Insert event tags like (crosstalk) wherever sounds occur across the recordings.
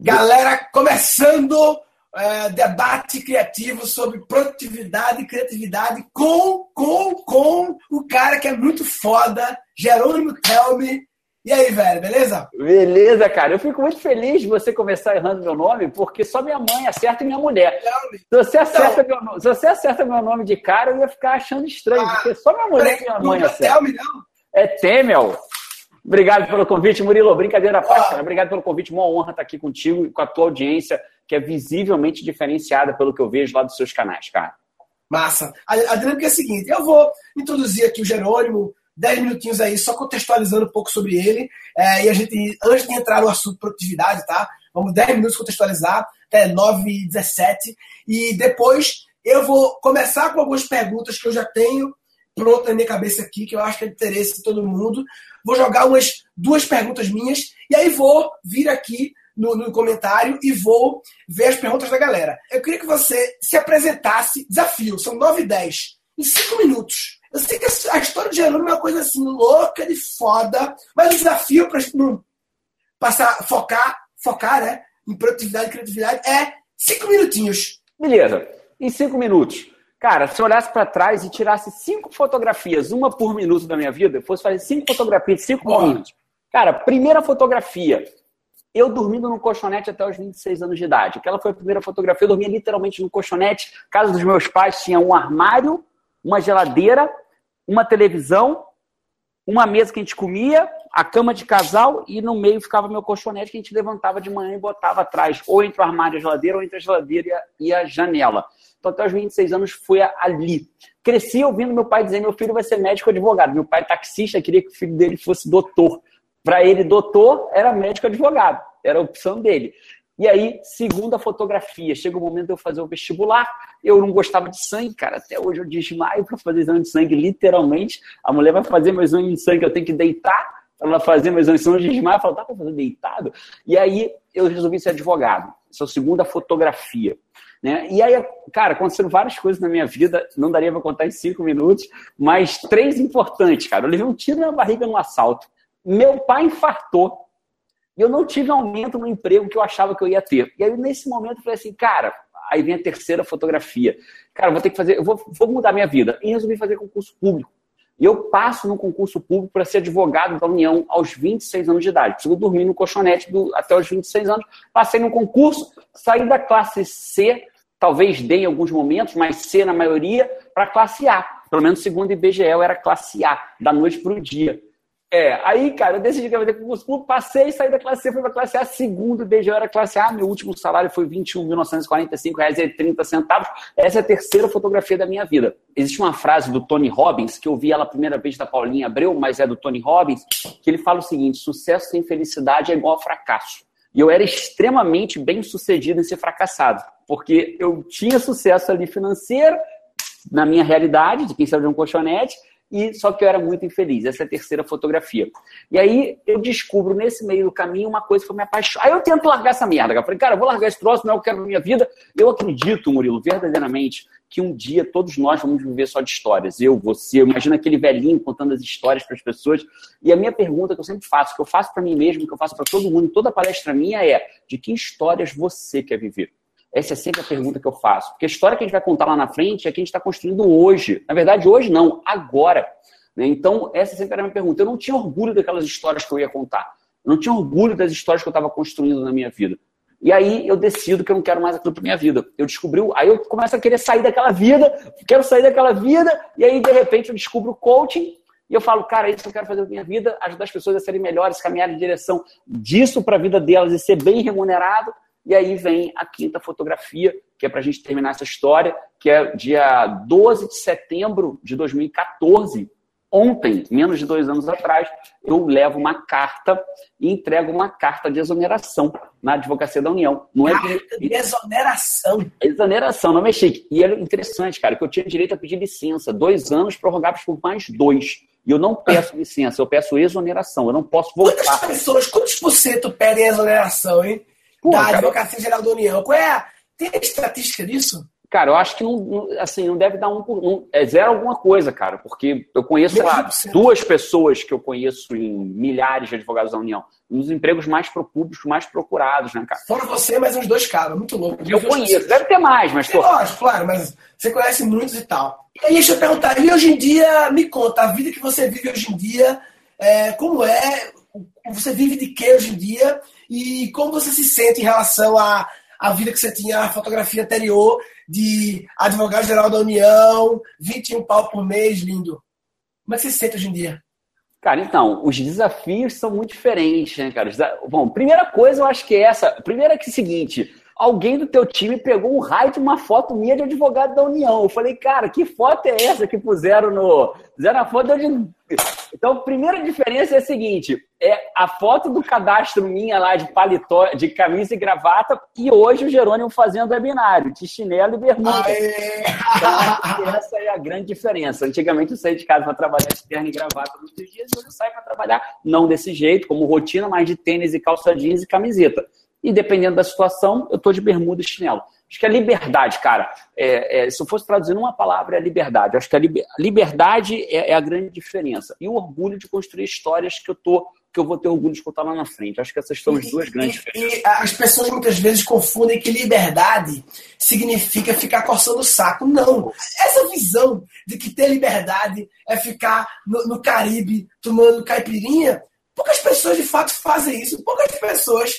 Galera, começando é, debate criativo sobre produtividade e criatividade com, com, com o cara que é muito foda, Jerônimo Telme. E aí, velho, beleza? Beleza, cara. Eu fico muito feliz de você começar errando meu nome, porque só minha mãe acerta e minha mulher. Se você, acerta então, meu, se você acerta meu nome de cara, eu ia ficar achando estranho, ah, porque só minha mulher e minha mãe é acertam. Telme, não? É Temel. Obrigado pelo convite, Murilo. Brincadeira à parte, cara. Obrigado pelo convite. Uma honra estar aqui contigo e com a tua audiência, que é visivelmente diferenciada pelo que eu vejo lá dos seus canais, cara. Massa. A, a dinâmica é a seguinte: eu vou introduzir aqui o Jerônimo, 10 minutinhos aí, só contextualizando um pouco sobre ele. É, e a gente, antes de entrar no assunto produtividade, tá? Vamos 10 minutos contextualizar, até 9 e 17. E depois eu vou começar com algumas perguntas que eu já tenho pronto na minha cabeça aqui, que eu acho que é de interesse de todo mundo. Vou jogar umas duas perguntas minhas e aí vou vir aqui no, no, comentário e vou ver as perguntas da galera. Eu queria que você se apresentasse. Desafio, são 9 e 10. Em 5 minutos. Eu sei que a história de Jerônimo é uma coisa assim louca de foda, mas o desafio para passar, focar, focar, né? Em produtividade e criatividade é 5 minutinhos. Beleza. Em 5 minutos. Cara, se eu olhasse para trás e tirasse cinco fotografias, uma por minuto da minha vida, fosse fazer cinco fotografias, cinco Boa. minutos. Cara, primeira fotografia, eu dormindo no colchonete até os 26 anos de idade. Aquela foi a primeira fotografia, eu dormia literalmente no colchonete. Casa dos meus pais tinha um armário, uma geladeira, uma televisão, uma mesa que a gente comia, a cama de casal e no meio ficava meu colchonete que a gente levantava de manhã e botava atrás, ou entre o armário e a geladeira, ou entre a geladeira e a janela. Então, até os 26 anos foi ali. Cresci ouvindo meu pai dizer: meu filho vai ser médico advogado. Meu pai é taxista, queria que o filho dele fosse doutor. Para ele, doutor era médico advogado, era a opção dele. E aí, segunda fotografia. Chega o momento de eu fazer o vestibular. Eu não gostava de sangue, cara. Até hoje eu desmaio para fazer exame de sangue, literalmente. A mulher vai fazer meu exame de sangue, eu tenho que deitar para ela fazer meu exame de sangue. Eu desmaio. Eu falo, dá para fazer deitado? E aí, eu resolvi ser advogado. Essa é a segunda fotografia. Né? E aí, cara, aconteceram várias coisas na minha vida, não daria para contar em cinco minutos, mas três importantes, cara. Eu levei um tiro na barriga no assalto. Meu pai infartou. E eu não tive aumento no emprego que eu achava que eu ia ter. E aí, nesse momento, eu falei assim, cara, aí vem a terceira fotografia. Cara, vou ter que fazer, eu vou, vou mudar minha vida. E resolvi fazer concurso público. E eu passo no concurso público para ser advogado da União aos 26 anos de idade. Preciso dormir no colchonete do, até os 26 anos. Passei no concurso, saí da classe C talvez dê em alguns momentos, mas C na maioria, para classe A. Pelo menos segundo o IBGE era classe A, da noite para o dia. É, aí, cara, eu decidi que eu ia ter concurso público, passei, saí da classe C, fui para classe A, segundo o IBGE era classe A, meu último salário foi R$ 21.945,30. Essa é a terceira fotografia da minha vida. Existe uma frase do Tony Robbins, que eu vi ela a primeira vez da Paulinha Abreu, mas é do Tony Robbins, que ele fala o seguinte, sucesso sem felicidade é igual a fracasso. E eu era extremamente bem sucedido em ser fracassado, porque eu tinha sucesso ali financeiro, na minha realidade, de quem sabe de um colchonete, e só que eu era muito infeliz. Essa é a terceira fotografia. E aí eu descubro nesse meio do caminho uma coisa que eu me apaixono. Aí eu tento largar essa merda. Eu falei, cara, eu vou largar esse troço, não é o que eu quero na minha vida. Eu acredito, Murilo, verdadeiramente, que um dia todos nós vamos viver só de histórias. Eu, você, eu imagino aquele velhinho contando as histórias para as pessoas. E a minha pergunta que eu sempre faço, que eu faço para mim mesmo, que eu faço para todo mundo, toda palestra minha é: de que histórias você quer viver? Essa é sempre a pergunta que eu faço. Porque a história que a gente vai contar lá na frente é que a gente está construindo hoje. Na verdade, hoje não, agora. Né? Então, essa sempre era a minha pergunta. Eu não tinha orgulho daquelas histórias que eu ia contar. Eu não tinha orgulho das histórias que eu estava construindo na minha vida. E aí eu decido que eu não quero mais aquilo para minha vida. Eu descobri, aí eu começo a querer sair daquela vida, quero sair daquela vida, e aí de repente eu descubro o coaching e eu falo, cara, é isso eu quero fazer na minha vida, ajudar as pessoas a serem melhores, caminhar em direção disso para a vida delas e ser bem remunerado. E aí vem a quinta fotografia, que é para a gente terminar essa história, que é dia 12 de setembro de 2014, Ontem, menos de dois anos atrás, eu levo uma carta e entrego uma carta de exoneração na Advocacia da União. Não é carta de exoneração. Exoneração, não é chique. E é interessante, cara, que eu tinha direito a pedir licença, dois anos prorrogados por mais dois. E eu não peço licença, eu peço exoneração. Eu não posso voltar. Quantas pessoas, quantos por cento pedem exoneração, hein? Pô, da cara, Advocacia Geral da União. Qual é a... Tem estatística disso? Cara, eu acho que não, assim, não deve dar um por um. É zero alguma coisa, cara, porque eu conheço, sei lá, duas pessoas que eu conheço em milhares de advogados da União. Nos empregos mais pro público, mais procurados, né, cara? Fora você, mais uns dois caras, muito louco. Eu conheço, deve ter mais, mas. Pô... Lógico, claro, mas você conhece muitos e tal. E aí, deixa eu perguntar, e hoje em dia, me conta, a vida que você vive hoje em dia, é, como é? Você vive de quê hoje em dia? E como você se sente em relação à, à vida que você tinha, a fotografia anterior? de advogado-geral da União, 21 pau por mês, lindo. Como é que você se sente hoje em dia? Cara, então, os desafios são muito diferentes, né, cara? Bom, primeira coisa eu acho que é essa. Primeira é que é o seguinte: alguém do teu time pegou um raio de uma foto minha de advogado da União. Eu falei, cara, que foto é essa que puseram no. Fizeram a foto de. Então, a primeira diferença é a seguinte: é a foto do cadastro minha lá de paletó, de camisa e gravata, e hoje o Jerônimo fazendo webinário, de chinelo e bermuda. Então, essa é a grande diferença. Antigamente eu saía de casa para trabalhar de terno e gravata todos os dias, hoje eu saio para trabalhar não desse jeito, como rotina, mas de tênis e calça jeans e camiseta. E dependendo da situação, eu estou de bermuda e chinelo. Acho que a liberdade, cara, é, é, se eu fosse traduzir numa palavra, é liberdade. Acho que a liber, liberdade é, é, a grande diferença. E o orgulho de construir histórias que eu tô que eu vou ter orgulho de contar lá na frente. Acho que essas são as duas grandes e, diferenças. E as pessoas muitas vezes confundem que liberdade significa ficar coçando o saco. Não. Essa visão de que ter liberdade é ficar no, no Caribe tomando caipirinha, poucas pessoas de fato fazem isso. Poucas pessoas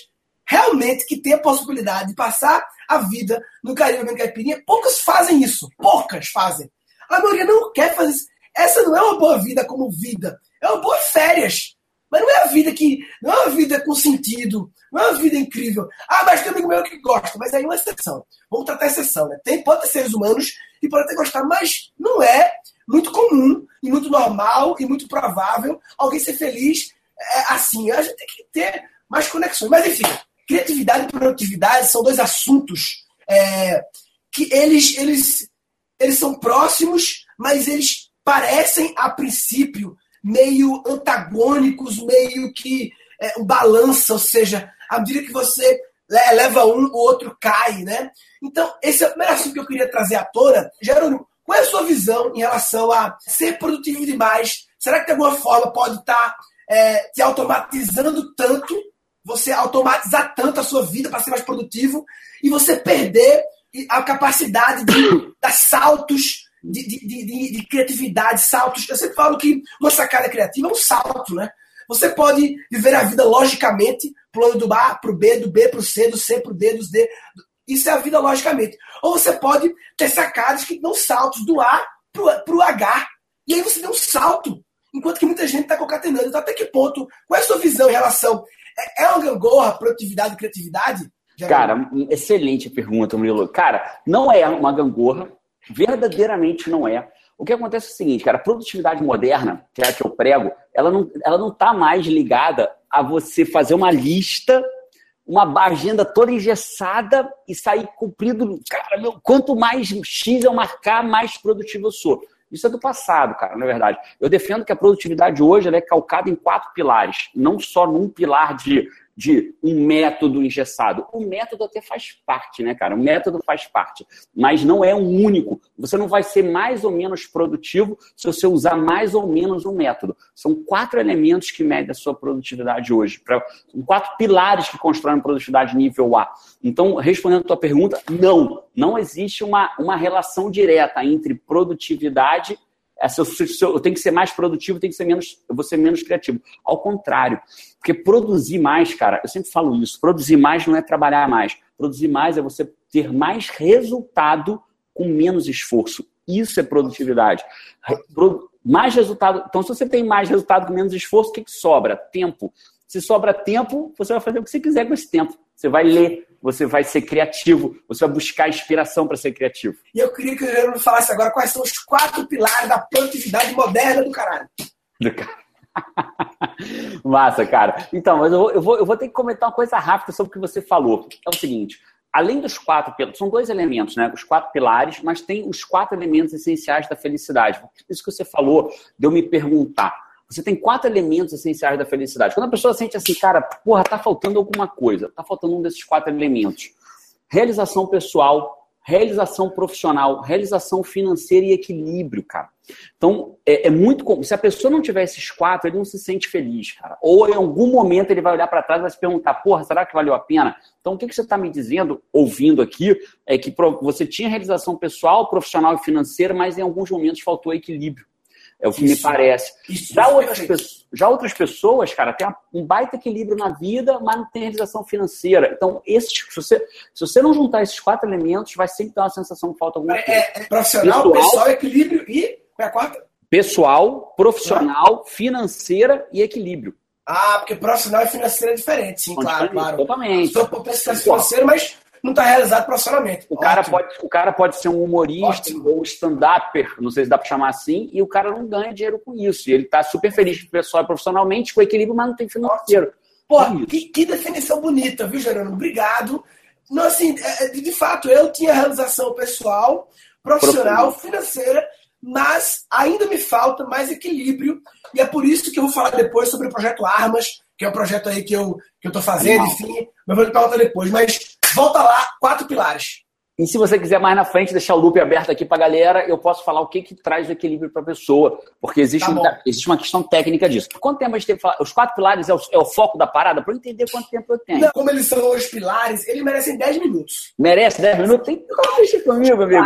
realmente que tem a possibilidade de passar a vida no Caribe bebendo caipirinha, poucas fazem isso. Poucas fazem. A maioria não quer fazer isso. Essa não é uma boa vida como vida. É uma boa férias. Mas não é a vida que. Não é uma vida com sentido. Não é uma vida incrível. Ah, mas tem amigo meu que gosta. Mas aí é uma exceção. Vamos tratar exceção, né? Tem, pode ter seres humanos que podem ter gostado, mas não é muito comum e muito normal e muito provável alguém ser feliz é, assim. A gente tem que ter mais conexões. Mas enfim, Criatividade e produtividade são dois assuntos é, que eles, eles, eles são próximos, mas eles parecem, a princípio, meio antagônicos, meio que é, balança, ou seja, à medida que você leva um, o outro cai, né? Então, esse é o primeiro assunto que eu queria trazer à tona. Jerônimo, qual é a sua visão em relação a ser produtivo demais? Será que de alguma forma pode estar tá, é, te automatizando tanto você automatizar tanto a sua vida para ser mais produtivo e você perder a capacidade de (coughs) dar saltos de, de, de, de, criatividade, saltos. Eu sempre falo que uma sacada criativa é um salto, né? Você pode viver a vida logicamente, pulando do A para o B, do B para o C, do C para o D, dos D. Isso é a vida logicamente. Ou você pode ter sacadas que dão saltos do A para o H. E aí você deu um salto. Enquanto que muita gente está concatenando. Então, até que ponto? Qual é a sua visão em relação é, é uma gangorra, produtividade e criatividade? Cara, excelente pergunta, Murilo. Cara, não é uma gangorra, verdadeiramente não é. O que acontece é o seguinte, cara, a produtividade moderna, que é a que eu prego, ela não, ela não tá mais ligada a você fazer uma lista, uma agenda toda engessada e sair cumprido. Cara, meu, quanto mais X eu marcar, mais produtivo eu sou. Isso é do passado, cara, na verdade. Eu defendo que a produtividade hoje é calcada em quatro pilares, não só num pilar de de um método engessado. O método até faz parte, né, cara? O método faz parte, mas não é um único. Você não vai ser mais ou menos produtivo se você usar mais ou menos um método. São quatro elementos que medem a sua produtividade hoje. Pra, são quatro pilares que constroem produtividade nível A. Então, respondendo a tua pergunta, não. Não existe uma, uma relação direta entre produtividade é, eu, tenho que ser mais produtivo, tem que ser menos, eu vou ser menos criativo. Ao contrário, porque produzir mais, cara, eu sempre falo isso, produzir mais não é trabalhar mais. Produzir mais é você ter mais resultado com menos esforço. Isso é produtividade. Mais resultado. Então, se você tem mais resultado com menos esforço, o que, que sobra? Tempo. Se sobra tempo, você vai fazer o que você quiser com esse tempo. Você vai ler, você vai ser criativo, você vai buscar inspiração para ser criativo. E eu queria que o Leandro falasse agora quais são os quatro pilares da produtividade moderna do caralho. Do caralho. (laughs) Massa, cara. Então, mas eu vou, eu, vou, eu vou ter que comentar uma coisa rápida sobre o que você falou. É o seguinte: além dos quatro pilares, são dois elementos, né? Os quatro pilares, mas tem os quatro elementos essenciais da felicidade. Isso que você falou, de eu me perguntar. Você tem quatro elementos essenciais da felicidade. Quando a pessoa sente assim, cara, porra, tá faltando alguma coisa, tá faltando um desses quatro elementos. Realização pessoal, realização profissional, realização financeira e equilíbrio, cara. Então, é, é muito. Se a pessoa não tiver esses quatro, ele não se sente feliz, cara. Ou em algum momento ele vai olhar para trás e vai se perguntar: porra, será que valeu a pena? Então, o que, que você está me dizendo, ouvindo aqui, é que você tinha realização pessoal, profissional e financeira, mas em alguns momentos faltou equilíbrio. É o que isso, me parece. Isso, já, outras pessoas, já outras pessoas, cara, tem um baita equilíbrio na vida, mas não tem realização financeira. Então, esses, se, você, se você não juntar esses quatro elementos, vai sempre ter uma sensação que falta alguma é, coisa. É, é profissional, pessoal, pessoal, equilíbrio e. Qual é a quarta? Pessoal, profissional, financeira e equilíbrio. Ah, porque profissional e financeira é diferente, sim, claro, claro. Totalmente. Sou financeiro, mas não está realizado profissionalmente. O cara, pode, o cara pode ser um humorista Ótimo. ou stand-upper, não sei se dá para chamar assim, e o cara não ganha dinheiro com isso. E ele está super feliz pessoal e profissionalmente, com equilíbrio, mas não tem financeiro. Pô, que, que, definição bonita, viu, Gerônimo? Obrigado. Não, assim, é, é, de fato, eu tinha realização pessoal, profissional, financeira, mas ainda me falta mais equilíbrio. E é por isso que eu vou falar depois sobre o projeto Armas, que é um projeto aí que eu, que eu tô fazendo, enfim, mas vou perguntar depois. Mas Volta lá, quatro pilares. E se você quiser mais na frente deixar o loop aberto aqui para a galera, eu posso falar o que, que traz o equilíbrio para a pessoa, porque existe, tá um, existe uma questão técnica disso. Quanto tempo a gente teve Os quatro pilares é o, é o foco da parada? Para eu entender quanto tempo eu tenho. Não, como eles são os pilares, eles merecem 10 minutos. Merece 10 minutos? Tem que comigo, amigo.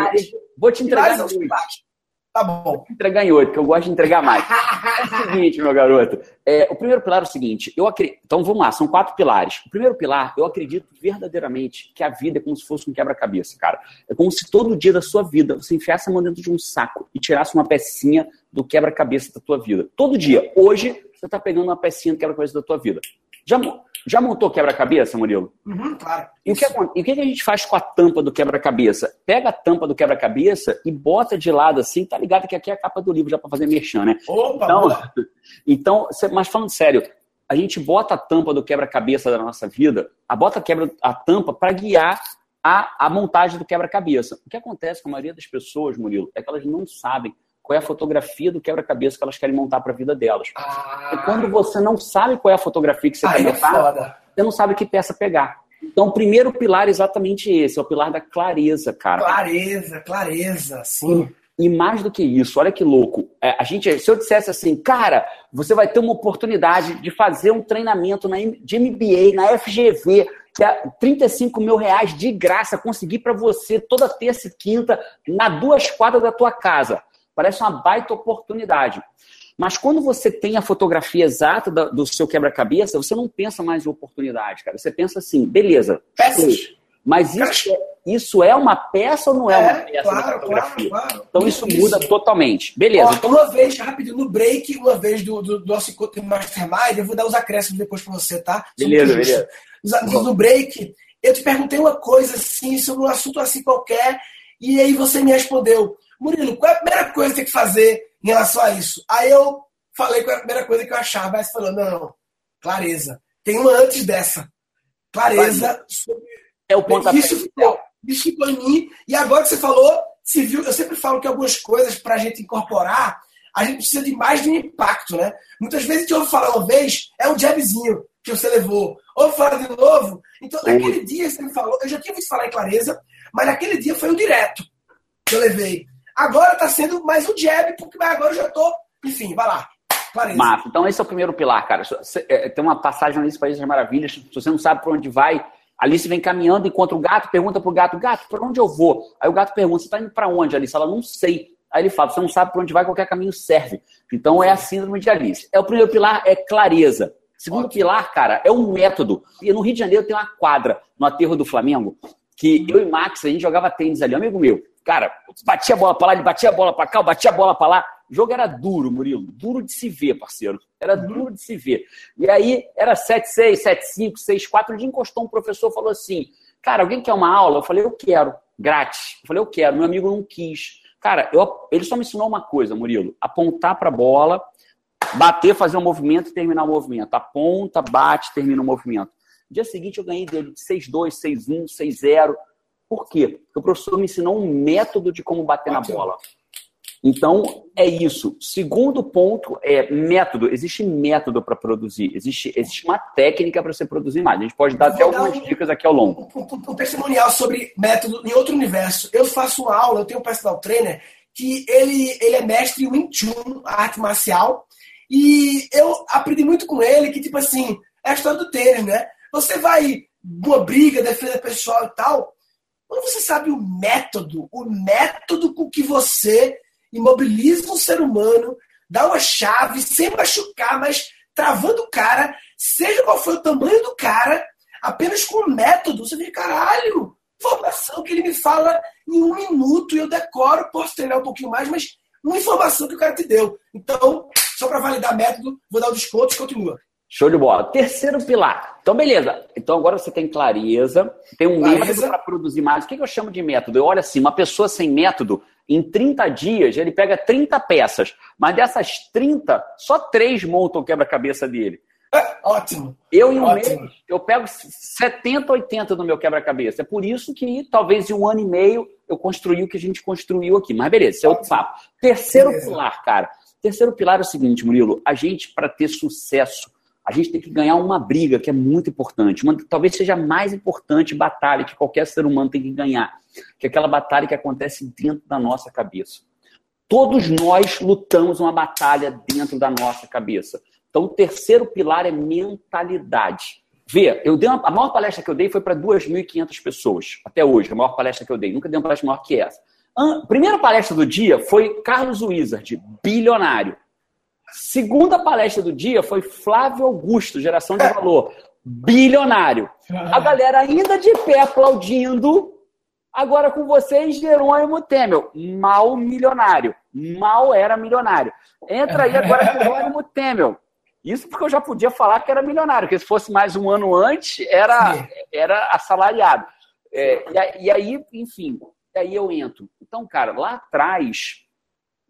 Vou te entregar. Pilares Tá bom. Entregar em oito, que eu gosto de entregar mais. (laughs) é o seguinte, meu garoto. É, o primeiro pilar é o seguinte. Eu acredito, então vamos lá, são quatro pilares. O primeiro pilar, eu acredito verdadeiramente que a vida é como se fosse um quebra-cabeça, cara. É como se todo dia da sua vida você enfiasse a mão dentro de um saco e tirasse uma pecinha do quebra-cabeça da tua vida. Todo dia. Hoje, você está pegando uma pecinha do quebra-cabeça da tua vida. Já, já montou quebra-cabeça, Murilo? Uhum, claro. E o, que, e o que a gente faz com a tampa do quebra-cabeça? Pega a tampa do quebra-cabeça e bota de lado assim, tá ligado que aqui é a capa do livro já para fazer merchan, né? Opa, então, (laughs) então, mas falando sério, a gente bota a tampa do quebra-cabeça da nossa vida, a bota quebra a tampa para guiar a, a montagem do quebra-cabeça. O que acontece com a maioria das pessoas, Murilo, é que elas não sabem qual é a fotografia do quebra-cabeça que elas querem montar para a vida delas. Ah. E quando você não sabe qual é a fotografia que você quer montar, você não sabe que peça pegar. Então, o primeiro pilar é exatamente esse, é o pilar da clareza, cara. Clareza, clareza, sim. E, e mais do que isso, olha que louco. É, a gente, se eu dissesse assim, cara, você vai ter uma oportunidade de fazer um treinamento na, de MBA na FGV, que é 35 mil reais de graça, conseguir para você toda terça e quinta, na duas quadras da tua casa. Parece uma baita oportunidade. Mas quando você tem a fotografia exata do seu quebra-cabeça, você não pensa mais em oportunidade, cara. Você pensa assim, beleza. Peças. Mas isso, é, isso é uma peça ou não é, é uma peça claro, da fotografia? Claro, claro. Então isso, isso, muda totalmente. Beleza. Ó, então... Uma vez, rapidinho, no break, uma vez do, do, do nosso encontro Mastermind, eu vou dar os acréscimos depois para você, tá? Beleza, beleza. No, no break, eu te perguntei uma coisa assim, sobre um assunto assim qualquer, e aí você me respondeu Murilo, qual é a primeira coisa que tem que fazer em relação a isso? Aí eu falei qual é a primeira coisa que eu achava, mas falou, não, não, clareza. Tem uma antes dessa. Clareza sobre. É o pontapé. Isso ficou, isso ficou em mim. E agora que você falou, se viu, eu sempre falo que algumas coisas para a gente incorporar, a gente precisa de mais de um impacto, né? Muitas vezes a gente ouve falar uma vez, é um jabzinho que você levou. Ouve falar de novo. Então, naquele dia você me falou, eu já tinha visto falar em clareza, mas naquele dia foi um direto que eu levei. Agora está sendo mais um jab, porque agora eu já estou. Enfim, vai lá. Massa. Então, esse é o primeiro pilar, cara. É, tem uma passagem Alice País das Maravilhas. Se você não sabe para onde vai, Alice vem caminhando, encontra o gato, pergunta pro gato: Gato, para onde eu vou? Aí o gato pergunta: Você está indo para onde, Alice? Ela não sei. Aí ele fala: Você não sabe para onde vai, qualquer caminho serve. Então, é a síndrome de Alice. É o primeiro pilar, é clareza. Segundo Ótimo. pilar, cara, é um método. E no Rio de Janeiro tem uma quadra no aterro do Flamengo que eu e Max, a gente jogava tênis ali, amigo meu. Cara, batia a bola pra lá, ele batia a bola pra cá, batia a bola pra lá. O jogo era duro, Murilo. Duro de se ver, parceiro. Era uhum. duro de se ver. E aí, era 7-6, 7-5, 6-4. Um dia encostou um professor falou assim: Cara, alguém quer uma aula? Eu falei: Eu quero. Grátis. Eu falei: Eu quero. Meu amigo não quis. Cara, eu, ele só me ensinou uma coisa, Murilo: apontar pra bola, bater, fazer um movimento e terminar o movimento. Aponta, bate, termina o movimento. No dia seguinte, eu ganhei dele de 6-2, 6-1, 6-0. Por quê? Porque o professor me ensinou um método de como bater na bola. Então, é isso. Segundo ponto é método. Existe método para produzir. Existe, existe uma técnica para você produzir mais. A gente pode dar até algumas um, dicas aqui ao longo. Um, um, um, testemunial sobre método em outro universo. Eu faço uma aula, eu tenho um personal trainer que ele, ele é mestre em Wing Chun, arte marcial. E eu aprendi muito com ele que, tipo assim, é a história do tênis, né? Você vai uma briga, defesa pessoal e tal. Quando você sabe o método, o método com que você imobiliza um ser humano, dá uma chave sem machucar, mas travando o cara, seja qual for o tamanho do cara, apenas com o método, você vê, caralho, informação que ele me fala em um minuto e eu decoro, posso treinar um pouquinho mais, mas uma informação que o cara te deu. Então, só para validar método, vou dar o desconto e continua. Show de bola. Terceiro pilar. Então, beleza. Então, agora você tem clareza, tem um clareza. método para produzir mais. O que eu chamo de método? Eu olho assim, uma pessoa sem método, em 30 dias, ele pega 30 peças, mas dessas 30, só três montam o quebra-cabeça dele. É, ótimo. Eu, em um Ótimo. mês, eu pego 70, 80 no meu quebra-cabeça. É por isso que, talvez, em um ano e meio, eu construí o que a gente construiu aqui. Mas beleza, isso é outro papo. Terceiro beleza. pilar, cara. Terceiro pilar é o seguinte, Murilo. A gente, para ter sucesso, a gente tem que ganhar uma briga que é muito importante. Uma, talvez seja a mais importante batalha que qualquer ser humano tem que ganhar que é aquela batalha que acontece dentro da nossa cabeça. Todos nós lutamos uma batalha dentro da nossa cabeça. Então, o terceiro pilar é mentalidade. Vê, eu dei uma, a maior palestra que eu dei foi para 2.500 pessoas, até hoje, a maior palestra que eu dei. Nunca dei uma palestra maior que essa. A primeira palestra do dia foi Carlos Wizard, bilionário. Segunda palestra do dia foi Flávio Augusto, geração de valor, bilionário. A galera ainda de pé aplaudindo Agora com vocês, Jerônimo Temel, mal milionário. Mal era milionário. Entra aí agora (laughs) Jerônimo Temel. Isso porque eu já podia falar que era milionário, porque se fosse mais um ano antes, era, era assalariado. É, e, aí, enfim, aí eu entro. Então, cara, lá atrás,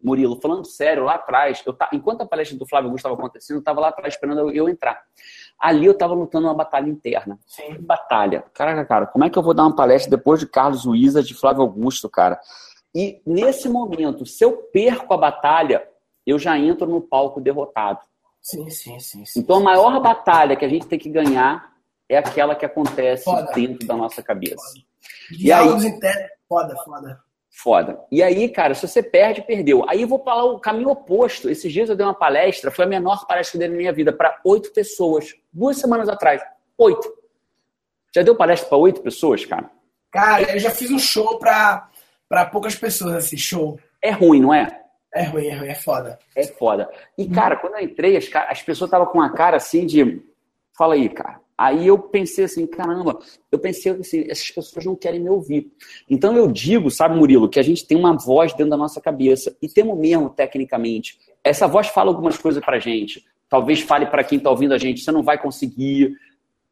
Murilo, falando sério, lá atrás, eu enquanto a palestra do Flávio Augusto estava acontecendo, eu estava lá atrás esperando eu, eu entrar. Ali eu estava lutando uma batalha interna. Sim. Batalha. Caraca, cara, como é que eu vou dar uma palestra depois de Carlos Luiza, de Flávio Augusto, cara? E nesse momento, se eu perco a batalha, eu já entro no palco derrotado. Sim, sim, sim. sim então a maior sim. batalha que a gente tem que ganhar é aquela que acontece foda. dentro da nossa cabeça. Foda. E aí, internos, foda, foda. Foda. E aí, cara, se você perde, perdeu. Aí eu vou falar o caminho oposto. Esses dias eu dei uma palestra, foi a menor palestra que eu dei na minha vida, para oito pessoas. Duas semanas atrás. Oito. Já deu palestra para oito pessoas, cara? Cara, eu já fiz um show para poucas pessoas, assim, show. É ruim, não é? É ruim, é ruim, é foda. É foda. E, cara, quando eu entrei, as, as pessoas estavam com uma cara assim de. Fala aí, cara. Aí eu pensei assim, caramba, eu pensei assim, essas pessoas não querem me ouvir. Então eu digo, sabe, Murilo, que a gente tem uma voz dentro da nossa cabeça e temos mesmo, tecnicamente. Essa voz fala algumas coisas pra gente. Talvez fale para quem está ouvindo a gente, você não vai conseguir,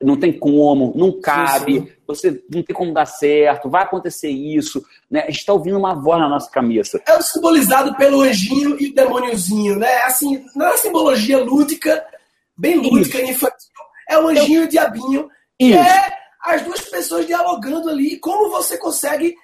não tem como, não cabe, sim, sim. você não tem como dar certo, vai acontecer isso. Né? A gente está ouvindo uma voz na nossa cabeça. É o simbolizado pelo anjinho e o demôniozinho, né? Assim, não é uma simbologia lúdica, bem lúdica e infantil é o anjinho e o diabinho. E é as duas pessoas dialogando ali. Como você consegue.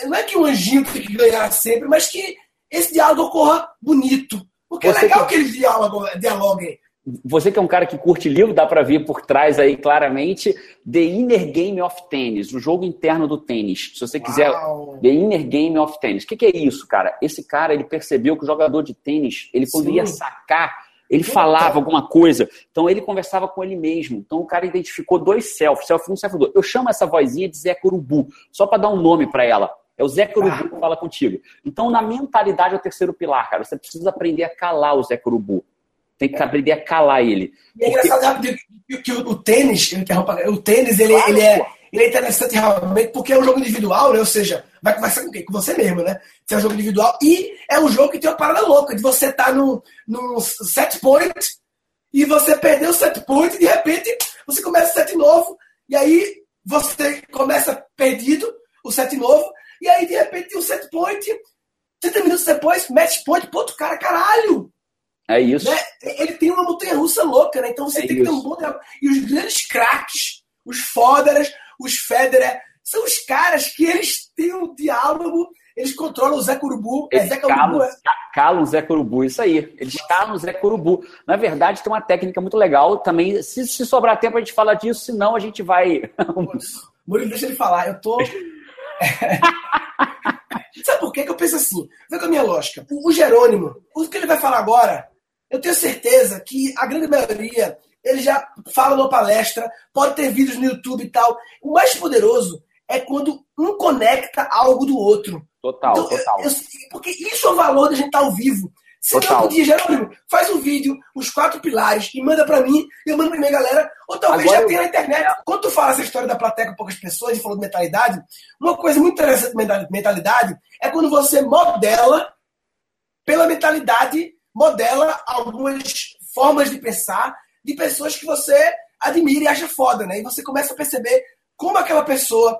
É, não é que o anjinho tem que ganhar sempre, mas que esse diálogo ocorra bonito. Porque é você é legal que, que eles dialogam, dialoguem. Você que é um cara que curte livro, dá para ver por trás aí claramente The Inner Game of Tennis, o jogo interno do tênis. Se você quiser, Uau. The Inner Game of Tennis. O que, que, é isso, cara? Esse cara ele percebeu que o jogador de tênis ele poderia sacar ele falava alguma coisa, então ele conversava com ele mesmo. Então o cara identificou dois selfies, selfie 1 selfie 2. Eu chamo essa vozinha de Zé Corubu, só para dar um nome para ela. É o Zé Corubu ah. que fala contigo. Então, na mentalidade é o terceiro pilar, cara. Você precisa aprender a calar o Zé Corubu. Tem que aprender a calar ele. E é porque... engraçado que, que o, o, tênis, o tênis, ele, claro, ele é ele é interessante realmente porque é um jogo individual, né? Ou seja, vai conversar com quem? Com você mesmo, né? Se é um jogo individual. E é um jogo que tem uma parada louca de você estar tá num, num set point e você perdeu o set point e de repente você começa o set novo e aí você começa perdido o set novo e aí de repente o set point 30 minutos depois, match point, ponto, cara, caralho! É isso. Né? Ele tem uma montanha russa louca, né? Então você é tem isso. que ter um bom E os grandes craques, os foderas, os Federer, são os caras que eles têm um diálogo eles controlam o Zé Curubu. É eles é Zé Curubu, é. calam o Zé Curubu, isso aí. Eles calam o Zé Curubu. Na verdade, tem uma técnica muito legal também. Se, se sobrar tempo, a gente fala disso, senão a gente vai. (laughs) Murilo, deixa ele falar. Eu tô. (laughs) Sabe por quê? que eu penso assim? Vê com a minha lógica. O Jerônimo, o que ele vai falar agora, eu tenho certeza que a grande maioria ele já fala numa palestra, pode ter vídeos no YouTube e tal. O mais poderoso é quando um conecta algo do outro. Total, então, total. Eu, eu, porque isso é o valor de a gente estar ao vivo. Se não podia, Jerônimo, faz um vídeo, os quatro pilares, e manda para mim, eu mando pra minha galera, ou talvez Agora já tenha na internet. É. Quando tu fala essa história da plateia com poucas pessoas e falou de mentalidade, uma coisa muito interessante de mentalidade é quando você modela, pela mentalidade, modela algumas formas de pensar de pessoas que você admira e acha foda, né? E você começa a perceber como aquela pessoa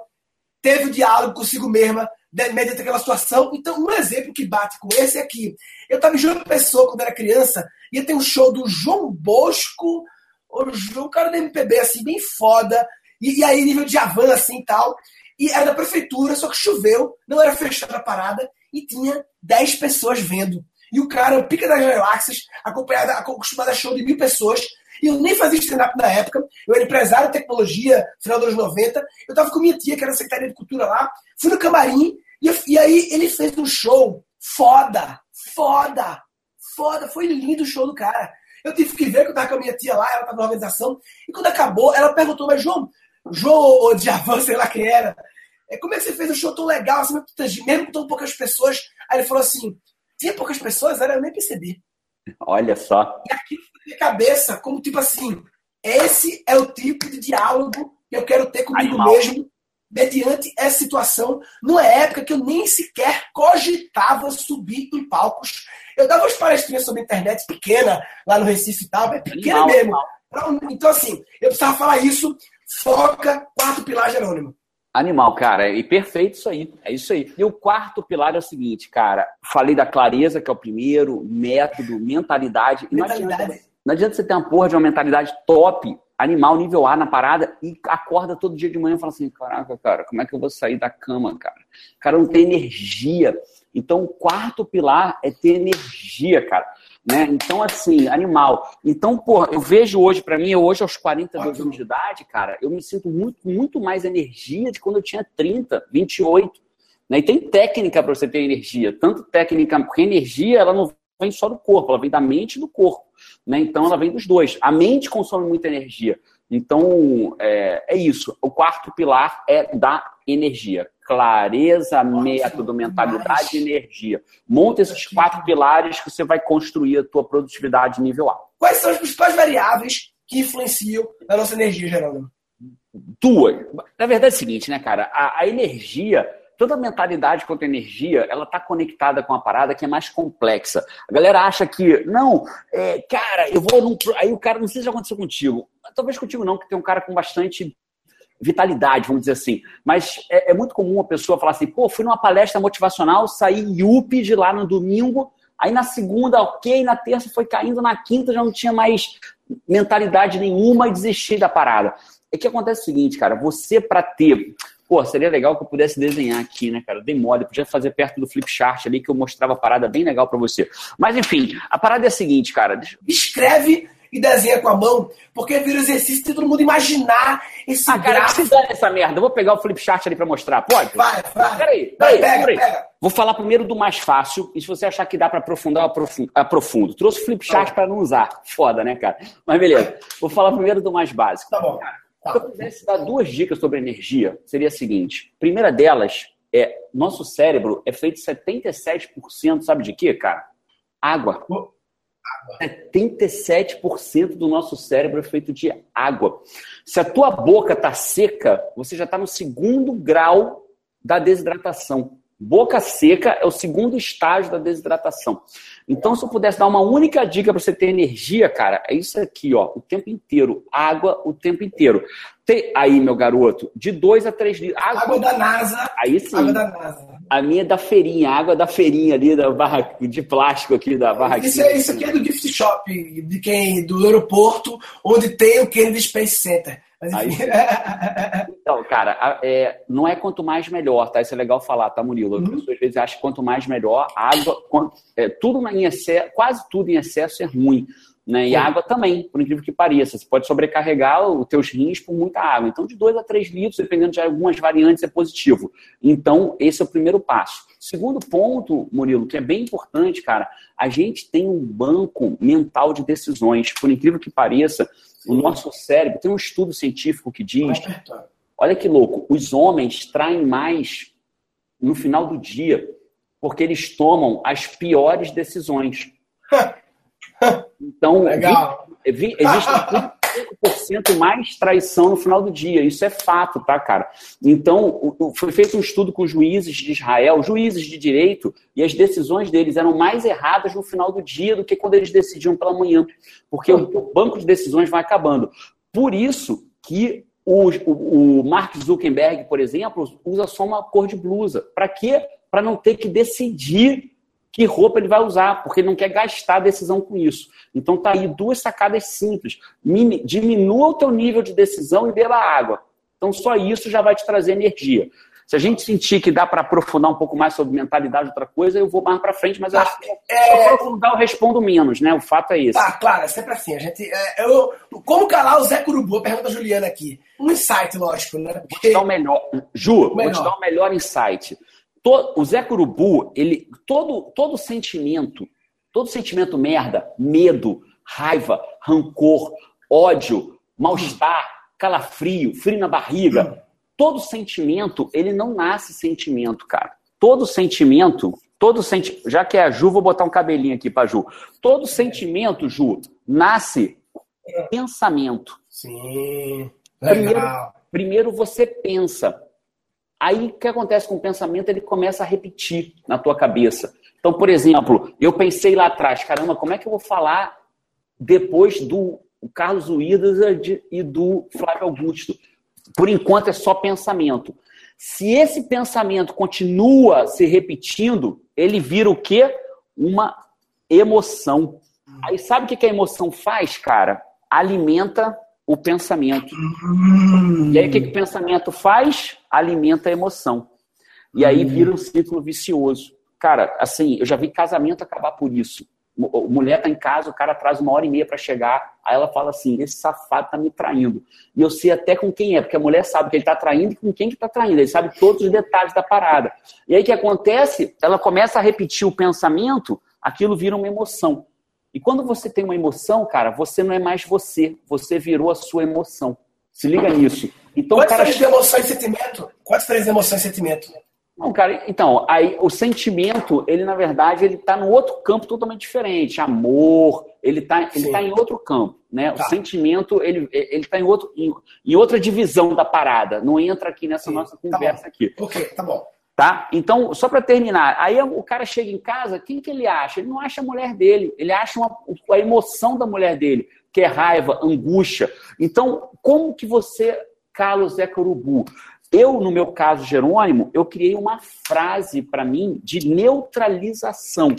teve o diálogo consigo mesma mediante aquela situação. Então, um exemplo que bate com esse é que eu estava em João Pessoa quando era criança, ia ter um show do João Bosco, João, cara da MPB, assim, bem foda, e, e aí nível de avan, assim, e tal. E era da prefeitura, só que choveu, não era fechada a parada, e tinha 10 pessoas vendo. E o cara, o pica das galáxias, acompanhado, acostumado a show de mil pessoas, e eu nem fazia stand-up na época. Eu era empresário de tecnologia, final dos anos 90. Eu tava com minha tia, que era secretaria de cultura lá. Fui no camarim. E, e aí ele fez um show foda. Foda. Foda. Foi lindo o show do cara. Eu tive que ver que eu tava com a minha tia lá, ela tava na organização. E quando acabou, ela perguntou, mas João, João ou Djavan, sei lá quem era, é, como é que você fez um show tão legal, assim, mesmo com tão poucas pessoas? Aí ele falou assim, tinha poucas pessoas? Era, eu nem percebi. Olha só. E aqui minha cabeça como tipo assim: esse é o tipo de diálogo que eu quero ter comigo Animal. mesmo, mediante essa situação, numa época que eu nem sequer cogitava subir em palcos. Eu dava umas palestrinhas sobre internet pequena, lá no Recife e tal, é pequena Animal, mesmo. Então, assim, eu precisava falar isso. Foca, quarto pilar, Jerônimo. Animal, cara, e perfeito isso aí. É isso aí. E o quarto pilar é o seguinte, cara. Falei da clareza, que é o primeiro, método, mentalidade. Mentalidade. Não adianta você ter uma porra de uma mentalidade top, animal, nível A na parada, e acorda todo dia de manhã e fala assim: caraca, cara, como é que eu vou sair da cama, cara? O cara não tem energia. Então, o quarto pilar é ter energia, cara. Né? Então, assim, animal. Então, porra, eu vejo hoje, para mim, hoje aos 42 anos de idade, cara, eu me sinto muito, muito mais energia de quando eu tinha 30, 28. Né? E tem técnica para você ter energia. Tanto técnica, porque energia, ela não vem só do corpo, ela vem da mente e do corpo. Né? Então ela vem dos dois. A mente consome muita energia. Então é, é isso. O quarto pilar é da energia. Clareza, método, mentalidade e energia. Monta esses quatro pilares que você vai construir a tua produtividade nível A. Quais são as principais variáveis que influenciam na nossa energia, Geraldo? Duas. Na verdade é o seguinte, né, cara? a, a energia tanto a mentalidade quanto a energia, ela está conectada com a parada que é mais complexa. A galera acha que, não, é, cara, eu vou num. Aí o cara, não sei se já aconteceu contigo. Talvez contigo não, que tem um cara com bastante vitalidade, vamos dizer assim. Mas é, é muito comum a pessoa falar assim, pô, fui numa palestra motivacional, saí yuppie de lá no domingo, aí na segunda, ok, na terça foi caindo, na quinta já não tinha mais mentalidade nenhuma e desisti da parada. É que acontece o seguinte, cara, você para ter Pô, seria legal que eu pudesse desenhar aqui, né, cara? Dei mole, podia fazer perto do flip chart ali que eu mostrava a parada bem legal para você. Mas enfim, a parada é a seguinte, cara. Escreve e desenha com a mão, porque vira exercício de todo mundo imaginar esse ah, cara, gráfico. Cara, essa merda. Eu vou pegar o flip chart ali para mostrar, pode? Vai, vai. Peraí, peraí, pega, peraí. Pega. Vou falar primeiro do mais fácil, e se você achar que dá para aprofundar, eu aprofundo. Trouxe flip chart para não usar. Foda, né, cara? Mas beleza. Vou falar primeiro do mais básico. Tá bom. Cara, se eu pudesse dar duas dicas sobre energia, seria a seguinte: a primeira delas é nosso cérebro é feito 77%, sabe de quê, cara? Água. Água. 77% do nosso cérebro é feito de água. Se a tua boca tá seca, você já está no segundo grau da desidratação. Boca seca é o segundo estágio da desidratação. Então, se eu pudesse dar uma única dica para você ter energia, cara, é isso aqui, ó, o tempo inteiro. Água o tempo inteiro. Tem aí, meu garoto, de 2 a 3 litros. Água, água, da NASA. Aí sim. Água da NASA. A minha é da feirinha, água da feirinha ali, da barra de plástico aqui da barra. Isso, é, isso aqui é do gift shop, de quem, do aeroporto, onde tem o Kennedy Space Center. Mas, aí, (laughs) Então, cara, é, não é quanto mais melhor, tá? Isso é legal falar, tá, Murilo? As Uhum. pessoas às vezes acham que quanto mais melhor, água, quanto- é, tudo em excesso, quase tudo em excesso é ruim. Né? E Sim. água também, por incrível que pareça. Você pode sobrecarregar os teus rins por muita água. Então, de 2 a 3 litros, dependendo de algumas variantes, é positivo. Então, esse é o primeiro passo. Segundo ponto, Murilo, que é bem importante, cara, a gente tem um banco mental de decisões. Por incrível que pareça, o nosso cérebro, tem um estudo científico que diz. Olha que louco, os homens traem mais no final do dia porque eles tomam as piores decisões. Então, Legal. existe 25% mais traição no final do dia. Isso é fato, tá, cara? Então, foi feito um estudo com juízes de Israel, juízes de direito, e as decisões deles eram mais erradas no final do dia do que quando eles decidiam pela manhã. Porque o, o banco de decisões vai acabando. Por isso que o, o- o Mark Zuckerberg, por exemplo, usa só uma cor de blusa. Para quê? Para não ter que decidir que roupa ele vai usar, porque ele não quer gastar a decisão com isso. Então tá aí duas sacadas simples. Diminua o teu nível de decisão e beba água. Então só isso já vai te trazer energia. Se a gente sentir que dá para aprofundar um pouco mais sobre mentalidade, outra coisa, eu vou mais para frente, mas eu acho que É, se eu aprofundar eu respondo menos, né? O fato é esse. Tá, claro, é sempre assim. A gente, é, eu, como calar o Zé Curubu? Pergunta a Juliana aqui. Um insight, lógico, né? Vou te Porque, dar o melhor. Ju, vou Melhor. te dar o melhor insight. To- o Zé Curubu, ele, todo, todo sentimento, todo sentimento merda, medo, raiva, rancor, ódio, mal-estar, calafrio, frio na barriga, todo sentimento, ele não nasce sentimento, cara. Todo sentimento, todo senti já que é a Ju, vou botar um cabelinho aqui pra Ju. Todo sentimento, Ju, nasce pensamento. sim, Primeiro- legal. Primeiro você pensa. Aí o que acontece com o pensamento? Ele começa a repetir na tua cabeça. Então, por exemplo, eu pensei lá atrás, caramba, como é que eu vou falar depois do Carlos Uídas e do Flávio Augusto? Por enquanto é só pensamento. Se esse pensamento continua se repetindo, ele vira o quê? Uma emoção. Aí sabe o que que a emoção faz, cara? Alimenta o pensamento. E aí o que, que o pensamento faz? Alimenta a emoção. E aí vira um ciclo vicioso. Cara, assim, eu já vi casamento acabar por isso. Mu- Mulher tá em casa, o cara atrasa uma hora e meia para chegar, aí ela fala assim: esse safado tá me traindo. E eu sei até com quem é, porque a mulher sabe que ele tá traindo e com quem que tá traindo. Ele sabe todos os detalhes da parada. E aí o que acontece? Ela começa a repetir o pensamento, aquilo vira uma emoção. E quando você tem uma emoção, cara, você não é mais você, você virou a sua emoção. Se liga nisso. Então Qual o a cara diferença de emoção e sentimento? Qual a diferença de emoção e sentimento? não, cara, então, aí o sentimento, ele na verdade, ele tá num outro campo totalmente diferente. Amor, ele tá, ele Sim. tá em outro campo, né? Tá. O sentimento, ele, ele tá em, outro, em, em outra divisão da parada. Não entra aqui nessa Sim, nossa tá conversa aqui, Ok, tá bom. Tá? Então, só para terminar, aí o cara chega em casa, quem que ele acha? Ele não acha a mulher dele, ele acha uma, a emoção da mulher dele, que é raiva, angústia. Então, como que você cala o Zé Corubu? Eu, no meu caso, Jerônimo, eu criei uma frase para mim de neutralização. O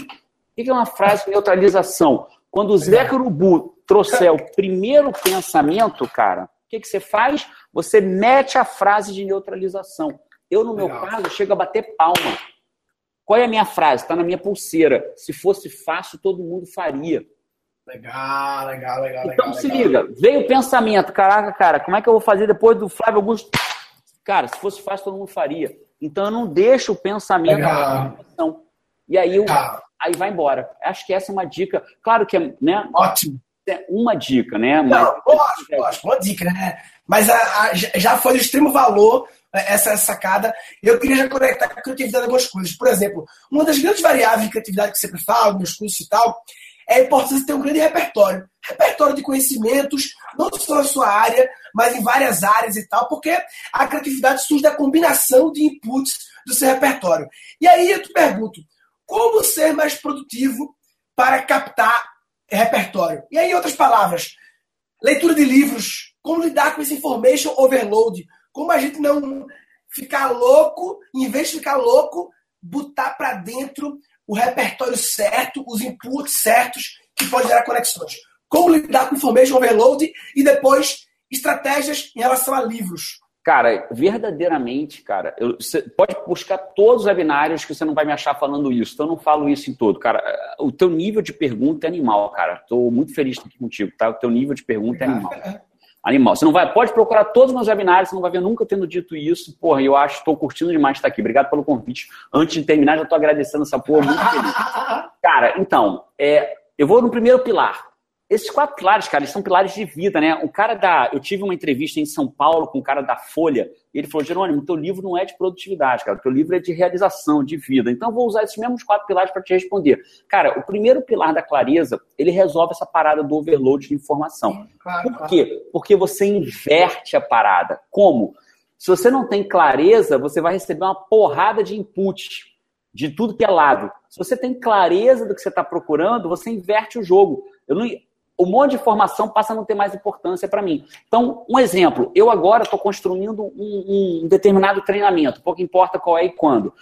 que é uma frase de neutralização? Quando o Zé Corubu trouxer o primeiro pensamento, cara, o que, que você faz? Você mete a frase de neutralização. Eu, no meu Legal. caso, chego a bater palma. Qual é a minha frase? Está na minha pulseira. Se fosse fácil, todo mundo faria. Legal, legal, legal, Então legal. se legal. liga, veio o pensamento, caraca, cara, como é que eu vou fazer depois do Flávio Augusto? Cara, se fosse fácil, todo mundo faria. Então eu não deixo o pensamento Legal. E aí, eu, Legal. aí vai embora. Acho que essa é uma dica. Claro que é né, Ótimo. é uma dica, né? Mas Não, lógico, lógico, uma dica, né? Mas a- a- já foi de extremo valor essa sacada. Eu queria já conectar com a criatividade algumas coisas. Por exemplo, uma das grandes variáveis de criatividade que sempre falo, nos cursos e tal, é a importância de ter um grande repertório. Repertório de conhecimentos, não só na sua área, mas em várias áreas e tal, porque a criatividade surge da combinação de inputs do seu repertório. E aí eu te pergunto, como ser mais produtivo para captar repertório? E aí, em outras palavras, leitura de livros, como lidar com esse information overload, como a gente não ficar louco, em vez de ficar louco, botar para dentro o repertório certo, os inputs certos que pode gerar conexões. Como lidar com information overload e depois estratégias em relação a livros. Cara, verdadeiramente, cara, eu, você pode buscar todos os webinários que você não vai me achar falando isso. Então eu não falo isso em todo, cara. O teu nível de pergunta é animal, cara. Estou muito feliz aqui contigo, tá? O teu nível de pergunta é animal. (laughs) Animal. Você não vai, pode procurar todos os meus webinários, você não vai ver nunca tendo dito isso. Porra, eu acho, estou curtindo demais estar aqui. Obrigado pelo convite. Antes de terminar, já estou agradecendo essa porra muito feliz. (laughs) Cara, então, é, eu vou no primeiro pilar. Esses quatro pilares, cara, eles são pilares de vida, né? O cara da. Eu tive uma entrevista em São Paulo com um cara da Folha, e ele falou: Jerônimo, teu livro não é de produtividade, cara, teu livro é de realização, de vida. Então, eu vou usar esses mesmos quatro pilares para te responder. Cara, o primeiro pilar da clareza, ele resolve essa parada do overload de informação. claro, Por quê? Claro. Porque você inverte a parada. Como? Se você não tem clareza, você vai receber uma porrada de input de tudo que é lado. Se você tem clareza do que você está procurando, você inverte o jogo. Eu não, um monte de informação passa a não ter mais importância para mim. Então, um exemplo, eu agora estou construindo um, um, determinado treinamento, pouco importa qual é e quando.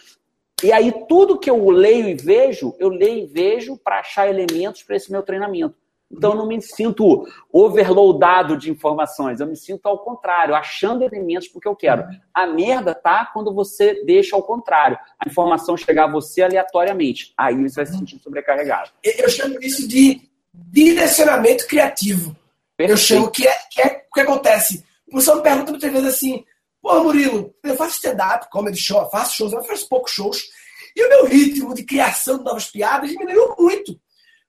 E aí, tudo que eu leio e vejo, eu leio e vejo para achar elementos para esse meu treinamento. Então, eu não me sinto overloadado de informações, eu me sinto ao contrário, achando elementos porque eu quero. A merda tá quando você deixa ao contrário, a informação chegar a você aleatoriamente. Aí você vai se sentir sobrecarregado. Eu chamo isso de direcionamento criativo. Perfeito. Eu chamo que é, que é o que acontece. O pessoal me pergunta muitas vezes assim: pô, Murilo, eu faço stand-up, comedy show, faço shows, eu faço poucos shows. E o meu ritmo de criação de novas piadas diminuiu muito.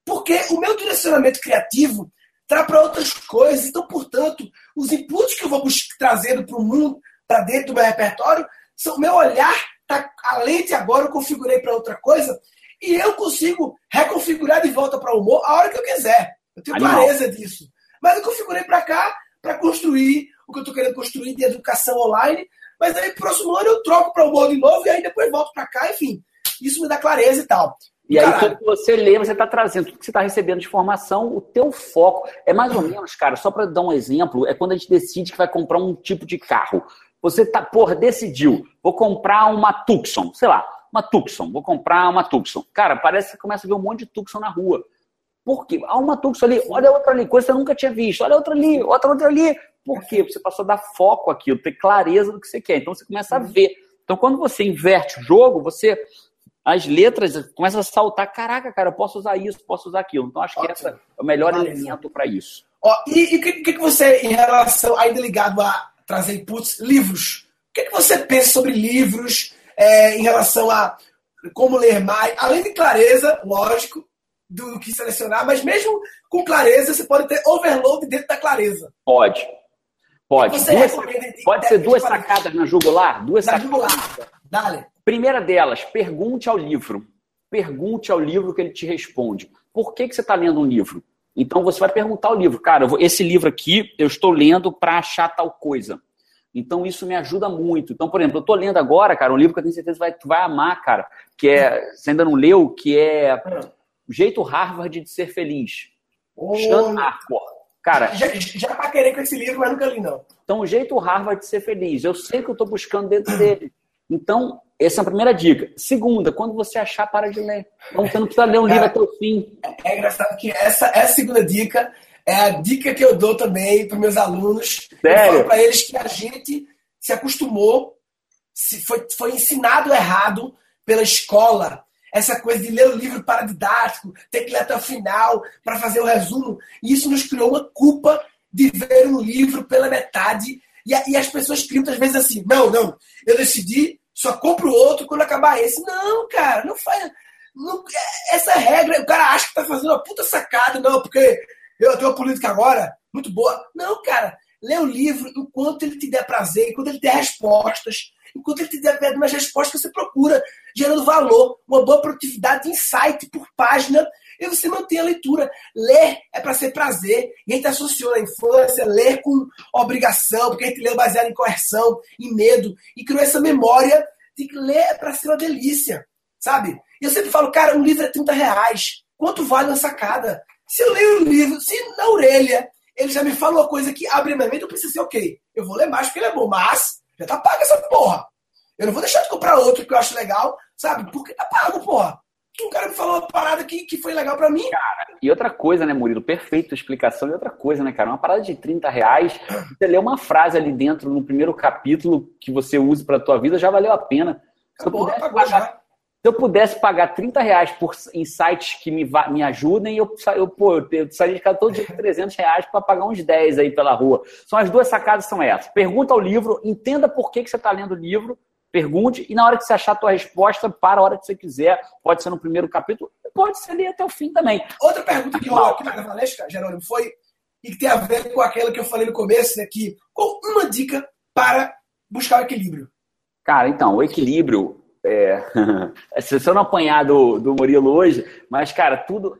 Porque o meu direcionamento criativo está para outras coisas. Então, portanto, os inputs que eu vou trazendo para o mundo, para dentro do meu repertório, são o meu olhar, tá, a lente agora eu configurei para outra coisa, e eu consigo reconfigurar de volta para o humor a hora que eu quiser. Eu tenho Animal. clareza disso. Mas eu configurei para cá para construir o que eu estou querendo construir de educação online. Mas aí, próximo ano, eu troco para o humor de novo e aí depois volto para cá. Enfim, isso me dá clareza e tal. E aí, quando você lê, você está trazendo tudo que você está recebendo de informação, o teu foco. É mais ou menos, cara, só para dar um exemplo, é quando a gente decide que vai comprar um tipo de carro. Você tá, porra, decidiu, vou comprar uma Tucson, sei lá uma Tucson, vou comprar uma Tucson. Cara, parece que você começa a ver um monte de Tucson na rua. Por quê? Há uma Tucson ali, olha outra ali, coisa que você nunca tinha visto, olha outra ali, outra outra ali. Por quê? Você passou a dar foco àquilo, ter clareza do que você quer. Então você começa a ver. Então quando você inverte o jogo, você as letras começam a saltar, caraca, cara, eu posso usar isso, posso usar aquilo. Então acho que esse é o melhor elemento para isso. Ó, e o que, que, você, em relação, ainda ligado a trazer inputs, livros, o que, que você pensa sobre livros? É, em relação a como ler mais, além de clareza, lógico, do que selecionar, mas mesmo com clareza, você pode ter overload dentro da clareza. Pode. Pode. Duas, pode ser duas sacadas na jugular? Duas na sacadas. Jugular. Dale. Primeira delas, pergunte ao livro. Pergunte ao livro que ele te responde. Por que, que você está lendo um livro? Então você vai perguntar ao livro, cara, esse livro aqui eu estou lendo para achar tal coisa. Então isso me ajuda muito. Então, por exemplo, eu estou lendo agora, cara, um livro que eu tenho certeza que vai, tu vai amar, cara, que é, você ainda não leu, que é O Jeito Harvard de Ser Feliz. Oh. Stan Cara, já, já querer com esse livro, mas nunca li, não. Então, o jeito Harvard de ser feliz. Eu sei que eu estou buscando dentro dele. Então, essa é a primeira dica. Segunda, quando você achar, para de ler. Então, você não precisa ler um livro até o fim. É, é engraçado que essa, essa segunda dica é a dica que eu dou também para meus alunos. Sério? Eu falo para eles que a gente se acostumou, se foi, foi ensinado errado pela escola. Essa coisa de ler o livro paradidático, ter que ler até o final para fazer o resumo. E isso nos criou uma culpa de ver um livro pela metade. E, e as pessoas criam muitas vezes assim: não, não, eu decidi, só compro outro quando acabar esse. Não, cara, não faz. Não, essa regra, o cara acha que tá fazendo uma puta sacada, não, porque eu tenho uma política agora muito boa. Não, cara. Lê o livro enquanto ele te der prazer, enquanto ele der respostas, enquanto ele te der umas respostas que você procura, gerando valor, uma boa produtividade, insight por página, e você mantém a leitura. Ler é para ser prazer. E a gente associou a infância, ler com obrigação, porque a gente lê baseado em coerção, em medo, e criou essa memória de que ler é para ser uma delícia, sabe? E eu sempre falo, cara, um livro é 30 reais. Quanto vale uma sacada? Se eu leio o livro, se na orelha ele já me fala uma coisa que abre minha mente, eu preciso ser ok. Eu vou ler mais porque ele é bom, mas já tá pago essa porra. Eu não vou deixar de comprar outro que eu acho legal, sabe? Porque tá pago, porra. um cara me falou uma parada que, que foi legal para mim. Cara, e outra coisa, né, Murilo? Perfeito explicação. E outra coisa, né, cara? Uma parada de 30 reais, você lê uma frase ali dentro no primeiro capítulo que você use pra tua vida, já valeu a pena. Se, eu, pudesse pagar, eu pudesse pagar 30 reais por, em sites que me, me ajudem, eu, eu, pô, eu sairia de casa todo dia com 300 reais para pagar uns 10 aí pela rua. São as duas sacadas são essas. Pergunta ao livro, entenda por que, que você está lendo o livro pergunte e na hora que você achar a tua resposta, para a hora que você quiser. Pode ser no primeiro capítulo, pode ser ali até o fim também. Outra pergunta que rolou aqui na Valesca, Jerônimo, foi e que tem a ver com aquela que eu falei no começo, né, que com uma dica para buscar o equilíbrio. Cara, então, o equilíbrio é, (laughs) eu não apanhar do, do Murilo hoje, mas, cara, tudo.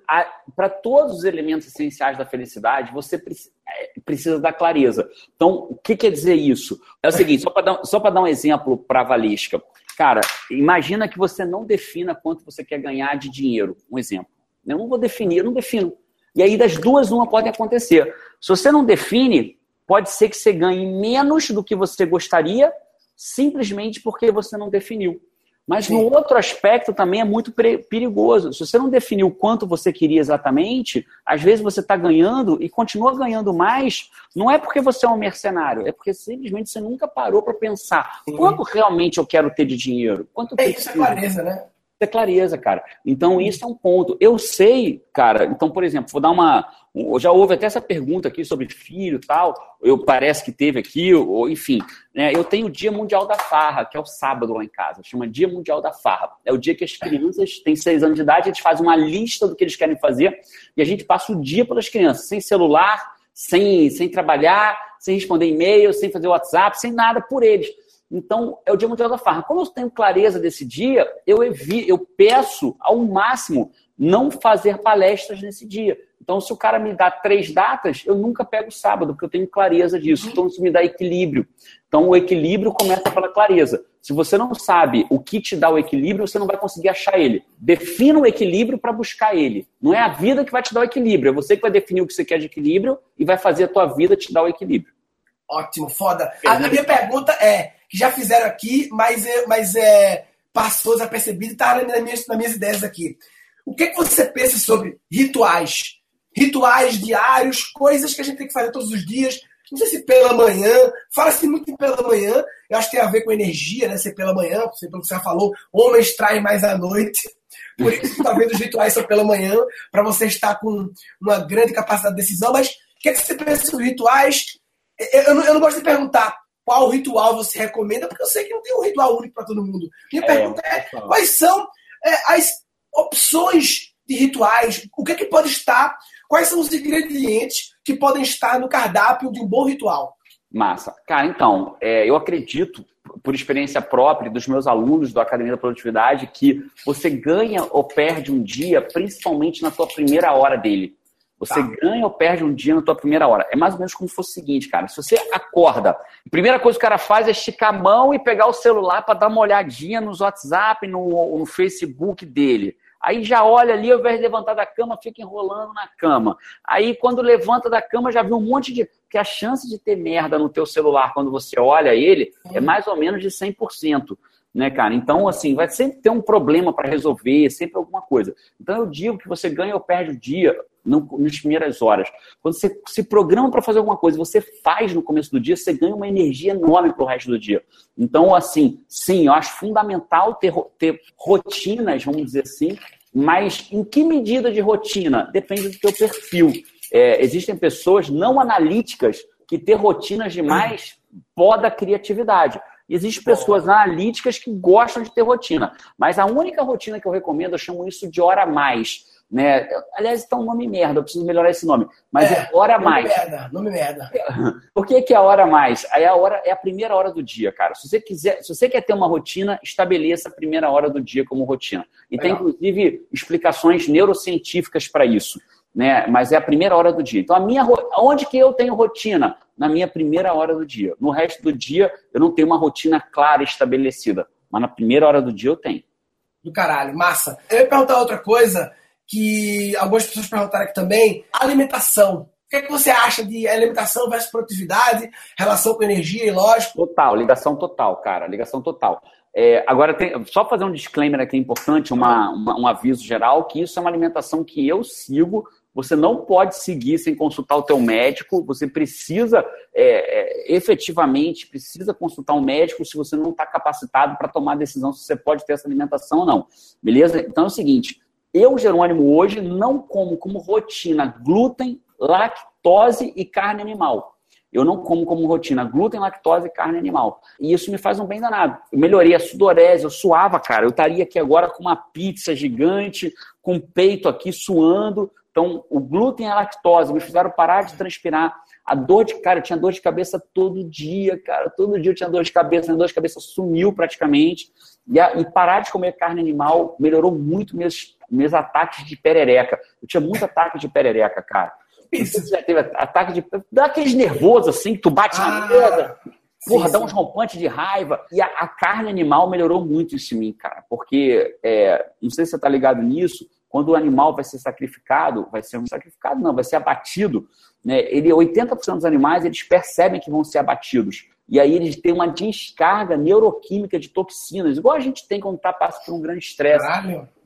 Para todos os elementos essenciais da felicidade, você é, precisa da clareza. Então, o que quer dizer isso? É o seguinte, só para dar, só dar um exemplo para a Valesca. Cara, imagina que você não defina quanto você quer ganhar de dinheiro. Um exemplo. Eu não vou definir, eu não defino. E aí, das duas, uma pode acontecer. Se você não define, pode ser que você ganhe menos do que você gostaria, simplesmente porque você não definiu. Mas Sim. no outro aspecto também é muito perigoso. Se você não definiu quanto você queria exatamente, às vezes você está ganhando e continua ganhando mais, não é porque você é um mercenário, é porque simplesmente você nunca parou para pensar Sim. quanto realmente eu quero ter de dinheiro. Quanto é isso, é clareza, né? Ter clareza, cara. Então, isso é um ponto. Eu sei, cara, então, por exemplo, vou dar uma. Já houve até essa pergunta aqui sobre filho e tal. Eu parece que teve aqui, ou enfim. Né, eu tenho o Dia Mundial da Farra, que é o sábado lá em casa. Chama Dia Mundial da Farra. É o dia que as crianças têm seis anos de idade, eles fazem uma lista do que eles querem fazer e a gente passa o dia pelas crianças, sem celular, sem, sem trabalhar, sem responder e-mail, sem fazer WhatsApp, sem nada por eles. Então, é o Dia Mundial da Farra. Como eu tenho clareza desse dia, eu, evi, eu peço ao máximo não fazer palestras nesse dia. Então, se o cara me dá três datas, eu nunca pego sábado, porque eu tenho clareza disso. Então, isso me dá equilíbrio. Então, o equilíbrio começa pela clareza. Se você não sabe o que te dá o equilíbrio, você não vai conseguir achar ele. Defina o equilíbrio para buscar ele. Não é a vida que vai te dar o equilíbrio, é você que vai definir o que você quer de equilíbrio e vai fazer a tua vida te dar o equilíbrio. Ótimo, foda. A, minha pergunta é: que já fizeram aqui, mas, é, mas é, passou desapercebido e está nas minhas, nas minhas ideias aqui. O que, que você pensa sobre rituais? Rituais diários, coisas que a gente tem que fazer todos os dias. Não sei se pela manhã, fala-se muito em pela manhã, eu acho que tem a ver com energia, né? Ser pela manhã, pelo que você já falou, homens traem mais à noite. Por isso, talvez os rituais são pela manhã, para você estar com uma grande capacidade de decisão. Mas o que, que você pensa sobre rituais? Eu não, eu não gosto de perguntar qual ritual você recomenda, porque eu sei que não tem um ritual único para todo mundo. Minha é, pergunta é: quais são é, as opções de rituais? O que, é que pode estar? Quais são os ingredientes que podem estar no cardápio de um bom ritual? Massa. Cara, então, é, eu acredito, por experiência própria dos meus alunos da Academia da Produtividade, que você ganha ou perde um dia, principalmente na sua primeira hora dele. Você tá. ganha ou perde um dia na tua primeira hora. É mais ou menos como se fosse o seguinte, cara. Se você acorda, a primeira coisa que o cara faz é esticar a mão e pegar o celular para dar uma olhadinha nos WhatsApp, no, no Facebook dele. Aí já olha ali, ao invés de levantar da cama, fica enrolando na cama. Aí quando levanta da cama, já viu um monte de. Porque a chance de ter merda no teu celular quando você olha ele é mais ou menos de 100% né, cara? Então, assim, vai sempre ter um problema para resolver, sempre alguma coisa. Então, eu digo que você ganha ou perde o dia no, nas primeiras horas. Quando você se programa para fazer alguma coisa, você faz no começo do dia, você ganha uma energia enorme para o resto do dia. Então, assim, sim, eu acho fundamental ter, ter rotinas, vamos dizer assim, mas em que medida de rotina? Depende do teu perfil. É, existem pessoas não analíticas que ter rotinas demais poda a criatividade. Existem pessoas analíticas que gostam de ter rotina, mas a única rotina que eu recomendo, eu chamo isso de hora mais. Né? Aliás, está um nome merda, eu preciso melhorar esse nome. Mas é, é hora nome mais. Merda, nome merda. (laughs) Por que, que é a hora mais? Aí a hora é a primeira hora do dia, cara. Se você quiser, se você quer ter uma rotina, estabeleça a primeira hora do dia como rotina. E Legal. tem inclusive explicações neurocientíficas para isso né? Mas é a primeira hora do dia. Então, a minha, onde que eu tenho rotina? Na minha primeira hora do dia. No resto do dia, eu não tenho uma rotina clara estabelecida. Mas na primeira hora do dia eu tenho. Do caralho, massa. Eu ia perguntar outra coisa que algumas pessoas perguntaram aqui também. Alimentação. O que, é que você acha de alimentação versus produtividade, relação com energia e lógico? Total, ligação total, cara, ligação total. É, agora, tem, só fazer um disclaimer aqui importante, uma, uma, um aviso geral, que isso é uma alimentação que eu sigo. Você não pode seguir sem consultar o teu médico. Você precisa, é, é, efetivamente, precisa consultar um médico se você não está capacitado para tomar decisão se você pode ter essa alimentação ou não. Beleza? Então é o seguinte, eu, Jerônimo, hoje não como como rotina glúten, lactose e carne animal. Eu não como como rotina glúten, lactose e carne animal. E isso me faz um bem danado. Eu melhorei a sudorese, eu suava, cara. Eu estaria aqui agora com uma pizza gigante, com o peito aqui suando. Então, o glúten e a lactose me fizeram parar de transpirar. A dor de cara, eu tinha dor de cabeça todo dia, cara. Todo dia eu tinha dor de cabeça, a dor de cabeça sumiu praticamente. E, a, e parar de comer carne animal melhorou muito meus, meus ataques de perereca. Eu tinha muito ataque de perereca, cara. Você já teve ataque de. Dá aqueles nervosos assim, que tu bate ah, na mesa. Porra, sim, dá uns rompantes de raiva. E a, a, carne animal melhorou muito isso em mim, cara. Porque, é, não sei se você tá ligado nisso, quando o animal vai ser sacrificado, vai ser um sacrificado, não, vai ser abatido. Né? Ele, 80% dos animais eles percebem que vão ser abatidos. E aí eles têm uma descarga neuroquímica de toxinas, igual a gente tem quando está passando por um grande estresse.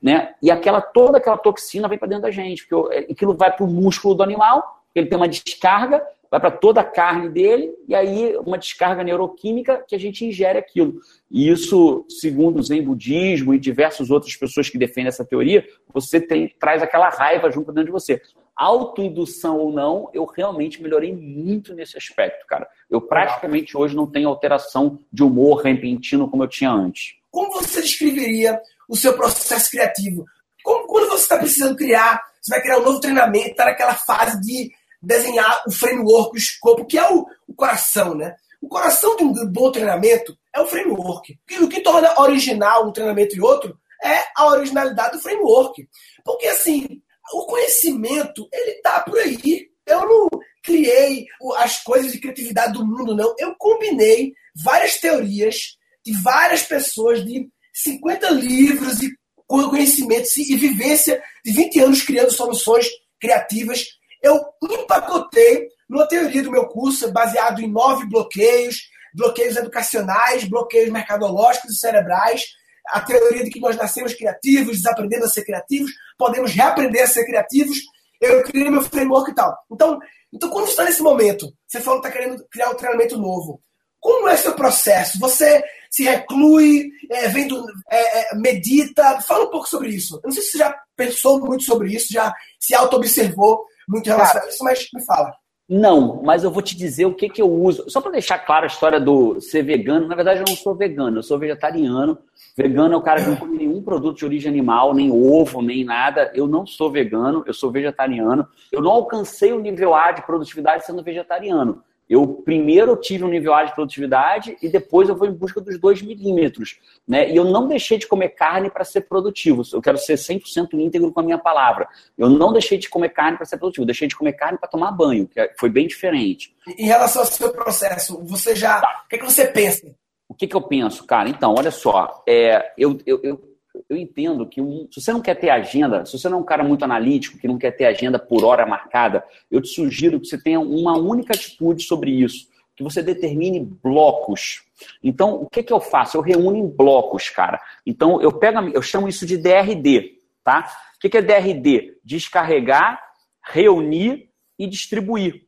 Né? E aquela, toda aquela toxina vem para dentro da gente, porque é, aquilo vai para o músculo do animal, ele tem uma descarga, vai para toda a carne dele, e aí uma descarga neuroquímica que a gente ingere aquilo. E isso, segundo o Zen Budismo e diversas outras pessoas que defendem essa teoria, você tem, traz aquela raiva junto dentro de você autoindução ou não, eu realmente melhorei muito nesse aspecto, cara. Eu praticamente hoje não tenho alteração de humor repentino como eu tinha antes. Como você descreveria o seu processo criativo? Como, quando você está precisando criar, você vai criar um novo treinamento, está naquela fase de desenhar o framework, o escopo, que é o, o coração, né? O coração de um bom treinamento é o framework. O que torna original um treinamento e outro é a originalidade do framework. Porque, assim, o conhecimento, ele tá por aí. Eu não criei as coisas de criatividade do mundo, não. Eu combinei várias teorias de várias pessoas, de 50 livros e conhecimentos e vivência de 20 anos criando soluções criativas. Eu empacotei numa teoria do meu curso, baseado em nove bloqueios, bloqueios educacionais, bloqueios mercadológicos e cerebrais, a teoria de que nós nascemos criativos, desaprendendo a ser criativos, podemos reaprender a ser criativos. Eu criei meu framework e tal. Então, então quando você está nesse momento, você falou que está querendo criar um treinamento novo. Como é seu processo? Você se reclui, é, vendo, é, é, medita? Fala um pouco sobre isso. Eu não sei se você já pensou muito sobre isso, já se auto-observou muito em relação a isso, mas me fala. Não, mas eu vou te dizer o que, que eu uso. Só para deixar claro a história do ser vegano. Na verdade, eu não sou vegano, eu sou vegetariano. Vegano é o cara que não come nenhum produto de origem animal, nem ovo, nem nada. Eu não sou vegano, eu sou vegetariano. Eu não alcancei o nível A de produtividade sendo vegetariano. Eu primeiro tive um nível A de produtividade e depois eu vou em busca dos 2 milímetros. Né? E eu não deixei de comer carne para ser produtivo. Eu quero ser 100% íntegro com a minha palavra. Eu não deixei de comer carne para ser produtivo. Eu deixei de comer carne para tomar banho, que foi bem diferente. Em relação ao seu processo, você já. Tá. O que, é que você pensa? O que, que eu penso, cara? Então, olha só. É, eu, eu, eu eu entendo que um, se você não quer ter agenda, se você não é um cara muito analítico, que não quer ter agenda por hora marcada, eu te sugiro que você tenha uma única atitude sobre isso, que você determine blocos. Então, o que, que eu faço? Eu reúno em blocos, cara. Então, eu pego, eu chamo isso de DRD, tá? O que, que é DRD? Descarregar, reunir e distribuir.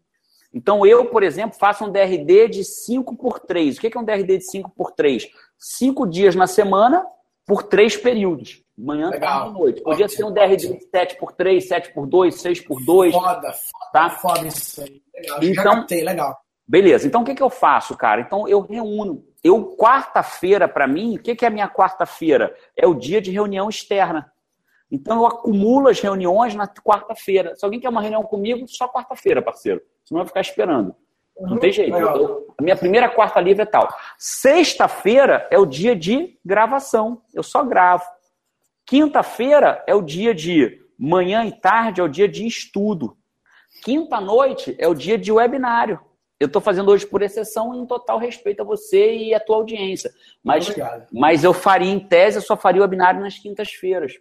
Então, eu, por exemplo, faço um DRD de 5 por 3. O que é um DRD de 5 por 3? Cinco dias na semana, por três períodos. Manhã, Legal. tarde e noite. Podia ser um DRD de 7 por 3, 7 por 2, 6 por 2. Foda, foda, tá? foda isso aí. Legal. Então, captei, legal. Beleza. Então, o que, que eu faço, cara? Então, eu reúno. Eu, quarta-feira, para mim, o que, que é a minha quarta-feira? É o dia de reunião externa. Então, eu acumulo as reuniões na quarta-feira. Se alguém quer uma reunião comigo, só quarta-feira, parceiro. Senão eu vou ficar esperando. Não tem jeito. Eu, a minha primeira quarta livre é tal. Sexta-feira é o dia de gravação. Eu só gravo. Quinta-feira é o dia de manhã e tarde, é o dia de estudo. Quinta-noite é o dia de webinário. Eu estou fazendo hoje por exceção em total respeito a você e a tua audiência. Mas, mas eu faria, em tese, eu só faria o webinário nas quintas-feiras.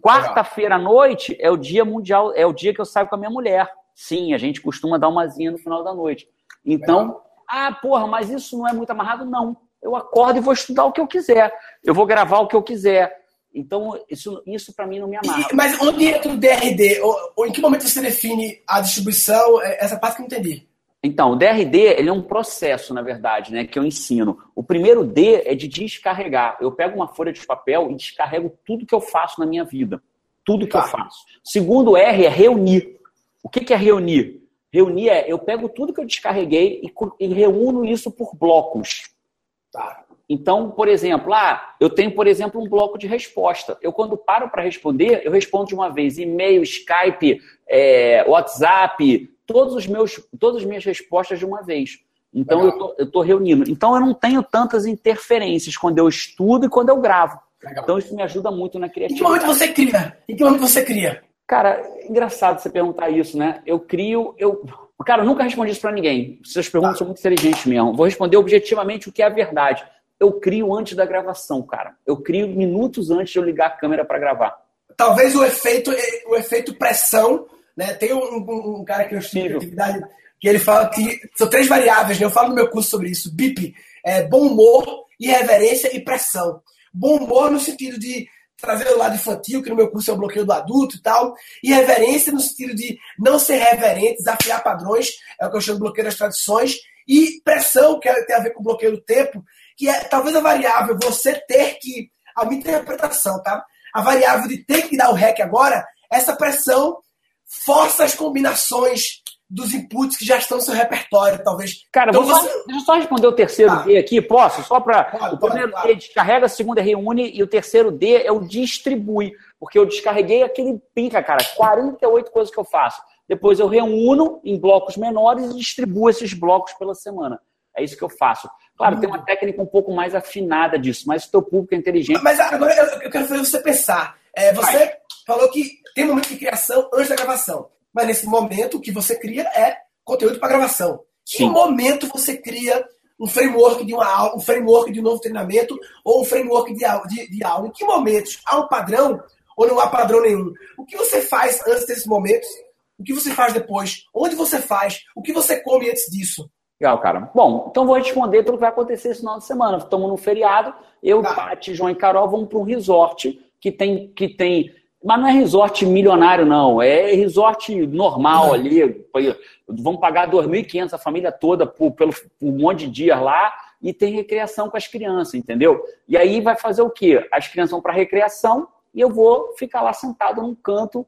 Quarta-feira à noite é o dia mundial, é o dia que eu saio com a minha mulher. Sim, a gente costuma dar umazinha no final da noite. Então, ah, porra, mas isso não é muito amarrado? Não. Eu acordo e vou estudar o que eu quiser. Eu vou gravar o que eu quiser. Então, isso, isso para mim não me amarra. E, mas onde entra o DRD? Ou, ou, em que momento você define a distribuição? É, essa parte que eu não entendi. Então, o DRD ele é um processo, na verdade, né, que eu ensino. O primeiro D é de descarregar. Eu pego uma folha de papel e descarrego tudo que eu faço na minha vida. Tudo que tá. eu faço. Segundo R é reunir. O que, é reunir? Reunir é eu pego tudo que eu descarreguei e, reúno isso por blocos. Tá. Então, por exemplo, ah, eu tenho, por exemplo, um bloco de resposta. Eu, quando paro para responder, eu respondo de uma vez e-mail, Skype, é, WhatsApp, todos os meus, todas as minhas respostas de uma vez. Então, Legal. eu estou reunindo. Então, eu não tenho tantas interferências quando eu estudo e quando eu gravo. Legal. Então, isso me ajuda muito na criatividade. Em que momento você cria? Em que momento você cria? Cara, engraçado você perguntar isso, né? Eu crio, eu. Cara, eu nunca respondi isso para ninguém. Essas perguntas tá. são muito inteligentes mesmo. Vou responder objetivamente o que é a verdade. Eu crio antes da gravação, cara. Eu crio minutos antes de eu ligar a câmera para gravar. Talvez o efeito, o efeito pressão, né? Tem um, um, um cara que eu estudo atividade que ele fala que são três variáveis, né? Eu falo no meu curso sobre isso. BIP, é, bom humor, irreverência e pressão. Bom humor no sentido de trazer o lado infantil, que no meu curso é o bloqueio do adulto e tal, e reverência no sentido de não ser reverente, desafiar padrões, é o que eu chamo de bloqueio das tradições, e pressão, que tem a ver com o bloqueio do tempo, que é talvez a variável você ter que, a minha interpretação, tá? A variável de ter que dar o REC agora, essa pressão força as combinações dos inputs que já estão no seu repertório, talvez. Cara, então, você... só, deixa eu só responder o terceiro tá. D aqui, posso? Só para. O primeiro pode, D descarrega, o segundo é reúne e o terceiro D é o distribui. Porque eu descarreguei aquele pinca, cara, 48 coisas que eu faço. Depois eu reúno em blocos menores e distribuo esses blocos pela semana. É isso que eu faço. Claro, hum. tem uma hum. técnica um pouco mais afinada disso, mas o teu público é inteligente. Mas agora eu quero fazer você pensar. É, você Vai. falou que tem um momento de criação antes da gravação. Mas nesse momento, o que você cria é conteúdo para gravação. Sim. Em momento você cria um framework de uma aula, um framework de um novo treinamento ou um framework de aula, de, de aula. Em que momentos há um padrão ou não há padrão nenhum? O que você faz antes desses momentos? O que você faz depois? Onde você faz? O que você come antes disso? Legal, cara. Bom, então vou responder pelo que vai acontecer esse final de semana. Estamos no feriado, eu, tá. João e Carol vamos para um resort que tem, que tem mas não é resort milionário, não. É resort normal ali. Vão pagar 2.500 a família toda por, pelo por um monte de dias lá e tem recreação com as crianças, entendeu? E aí vai fazer o quê? As crianças vão para recreação e eu vou ficar lá sentado num canto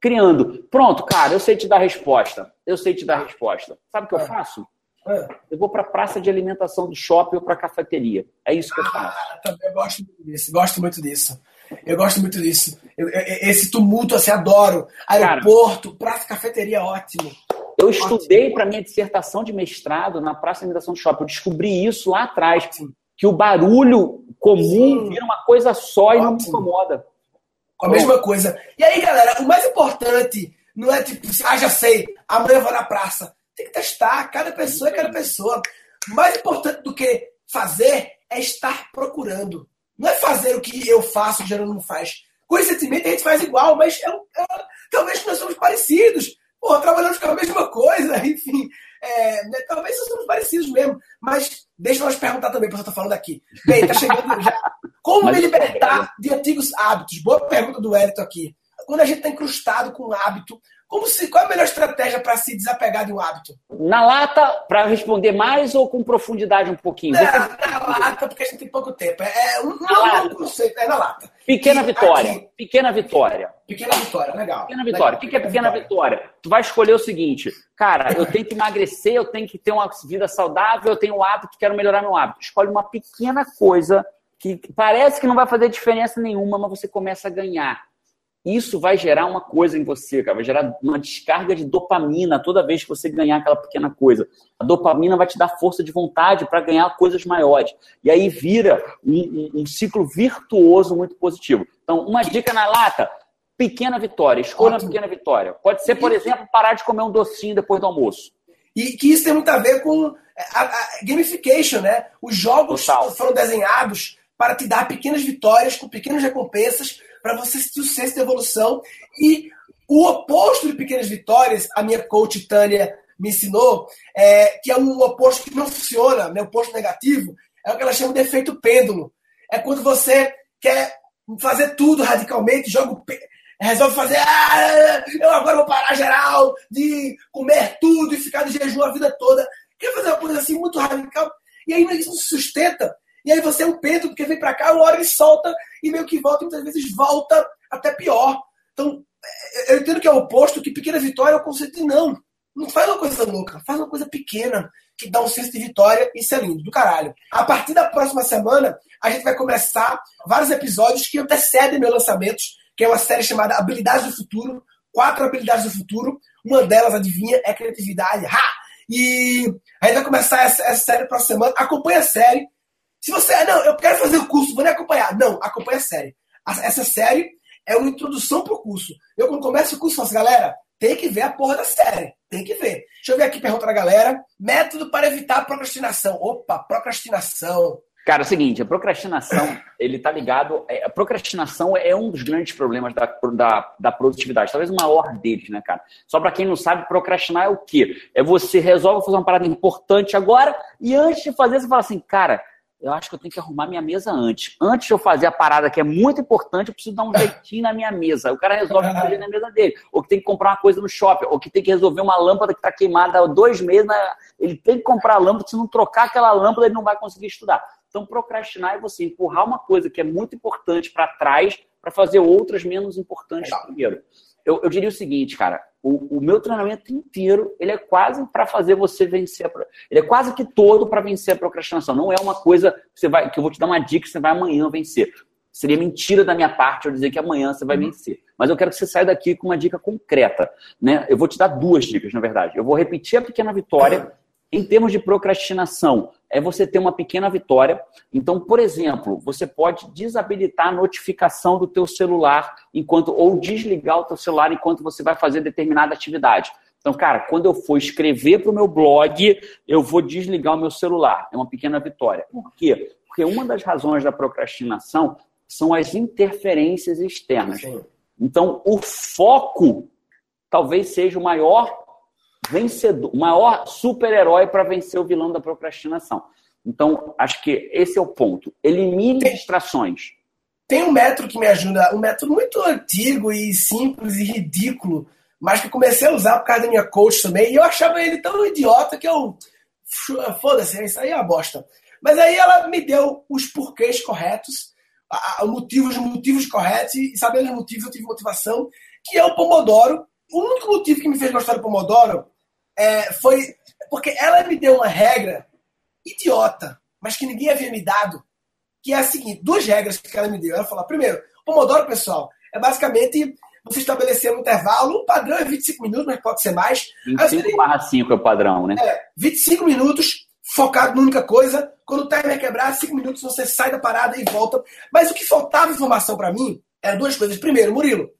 criando. Pronto, cara, eu sei te dar resposta. Eu sei te dar resposta. Sabe o que eu é. faço? É. Eu vou para a praça de alimentação do shopping ou para a cafeteria. É isso que eu faço. Ah, também gosto disso. Gosto muito disso. Eu gosto muito disso. Eu, esse tumulto, assim, adoro. Aeroporto, Cara, praça, cafeteria, ótimo. Eu estudei para minha dissertação de mestrado na Praça de Alimentação do Shopping. Eu descobri isso lá atrás. Que o barulho comum Sim. vira uma coisa só ótimo. e não me incomoda. A mesma coisa. E aí, galera, o mais importante não é tipo, ah, já sei, amanhã eu vou na praça. Tem que testar, cada pessoa é cada pessoa. O mais importante do que fazer é estar procurando. Não é fazer o que eu faço, o Gerando não faz. Coincidentemente a gente faz igual, mas é, é, talvez nós somos parecidos. Porra, trabalhamos com a mesma coisa, (laughs) enfim. É, né, talvez nós somos parecidos mesmo. Mas deixa nós perguntar também, porque eu estou falando aqui. Bem, tá chegando já. Como mas me libertar de antigos hábitos? Boa pergunta do Hélito aqui. Quando a gente está incrustado com um hábito, como se, qual é a melhor estratégia para se desapegar de um hábito? Na lata, para responder mais ou com profundidade um pouquinho? Na, na lata, porque a gente tem pouco tempo. É, um, não, não conceito, é na lata. Pequena e vitória. Aqui, pequena vitória. Pequena vitória, legal. Pequena vitória. Legal. O que é pequena vitória? vitória? Tu vai escolher o seguinte, cara, eu tenho que emagrecer, eu tenho que ter uma vida saudável, eu tenho um hábito, quero melhorar meu hábito. Escolhe uma pequena coisa que parece que não vai fazer diferença nenhuma, mas você começa a ganhar isso vai gerar uma coisa em você, cara, vai gerar uma descarga de dopamina toda vez que você ganhar aquela pequena coisa. A dopamina vai te dar força de vontade para ganhar coisas maiores. E aí vira um, um, um, ciclo virtuoso muito positivo. Então, uma dica na lata: pequena vitória. Escolha Ótimo. uma pequena vitória. Pode ser, por exemplo, parar de comer um docinho depois do almoço. E que isso tem muito a ver com a, a gamification, né? Os jogos Total. foram desenhados para te dar pequenas vitórias com pequenas recompensas para você sentir o senso de evolução e O oposto de pequenas vitórias, a minha coach Tânia me ensinou, é, que é um oposto que não funciona, né, o oposto negativo, é o que ela chama de efeito pêndulo. É quando você quer fazer tudo radicalmente, joga resolve fazer, ah, eu agora vou parar geral de comer tudo e ficar de jejum a vida toda. Quer fazer uma coisa assim muito radical? E aí isso não se sustenta. E aí você é um pento, porque vem para cá, uma hora ele solta e meio que volta, muitas vezes volta até pior. Então, é, eu entendo que é o oposto, que pequena vitória é o conceito de não. Não faz uma coisa louca, faz uma coisa pequena, que dá um senso de vitória, isso é lindo, do caralho. A partir da próxima semana, a gente vai começar vários episódios que antecedem meus lançamentos, que é uma série chamada Habilidades do Futuro, quatro habilidades do futuro. Uma delas, adivinha, é criatividade. Ha! E a gente vai começar essa, essa série próxima semana. Acompanha a série. Se você. Ah, não, eu quero fazer o curso, vou nem acompanhar. Não, acompanha a série. Essa série é uma introdução pro curso. Eu, quando começo o curso, faço, galera, tem que ver a porra da série. Tem que ver. Deixa eu ver aqui, pergunta da galera. Método para evitar a procrastinação. Opa, procrastinação. Cara, é o seguinte, a procrastinação, (clears throat) ele tá ligado. É, a procrastinação é um dos grandes problemas da, da, da produtividade, talvez o maior deles, né, cara? Só para quem não sabe, procrastinar é o quê? É você resolve fazer uma parada importante agora e antes de fazer, você fala assim, cara, eu acho que eu tenho que arrumar minha mesa antes. Antes de eu fazer a parada que é muito importante, eu preciso dar um jeitinho na minha mesa. O cara resolve fazer na mesa dele. Ou que tem que comprar uma coisa no shopping. Ou que tem que resolver uma lâmpada que está queimada há dois meses. Ele tem que comprar a lâmpada. Se não trocar aquela lâmpada, ele não vai conseguir estudar. Então, procrastinar é você empurrar uma coisa que é muito importante para trás para fazer outras menos importantes Legal. primeiro. Eu, eu, diria o seguinte, cara, o, o, meu treinamento inteiro, ele é quase para fazer você vencer. A, ele é quase que todo para vencer a procrastinação. Não é uma coisa que você vai, que eu vou te dar uma dica que você vai amanhã vencer. Seria mentira da minha parte eu dizer que amanhã você vai uhum. vencer. Mas eu quero que você saia daqui com uma dica concreta. Né? Eu vou te dar duas dicas, na verdade. Eu vou repetir a pequena vitória em termos de procrastinação, é você ter uma pequena vitória. Então, por exemplo, você pode desabilitar a notificação do teu celular enquanto ou desligar o teu celular enquanto você vai fazer determinada atividade. Então, cara, quando eu for escrever para o meu blog, eu vou desligar o meu celular. É uma pequena vitória. Por quê? Porque uma das razões da procrastinação são as interferências externas. Então, o foco talvez seja o maior vencedor, o maior super-herói para vencer o vilão da procrastinação. Então, acho que esse é o ponto. Elimine tem, distrações. Tem um método que me ajuda, um método muito antigo e simples e ridículo, mas que comecei a usar por causa da minha coach também, e eu achava ele tão idiota que eu. Foda-se, isso aí é uma bosta. Mas aí ela me deu os porquês corretos, os motivos, motivos corretos, e sabendo os motivos eu tive motivação, que é o Pomodoro. O único motivo que me fez gostar do Pomodoro é, foi porque ela me deu uma regra idiota, mas que ninguém havia me dado, que é a seguinte: duas regras que ela me deu. Ela falou: primeiro, Pomodoro, pessoal, é basicamente você estabelecer um intervalo, o padrão é 25 minutos, mas pode ser mais. 25 barra 5 é o padrão, né? É, 25 minutos, focado numa única coisa. Quando o timer quebrar, 5 minutos você sai da parada e volta. Mas o que faltava informação para mim eram duas coisas. Primeiro, Murilo,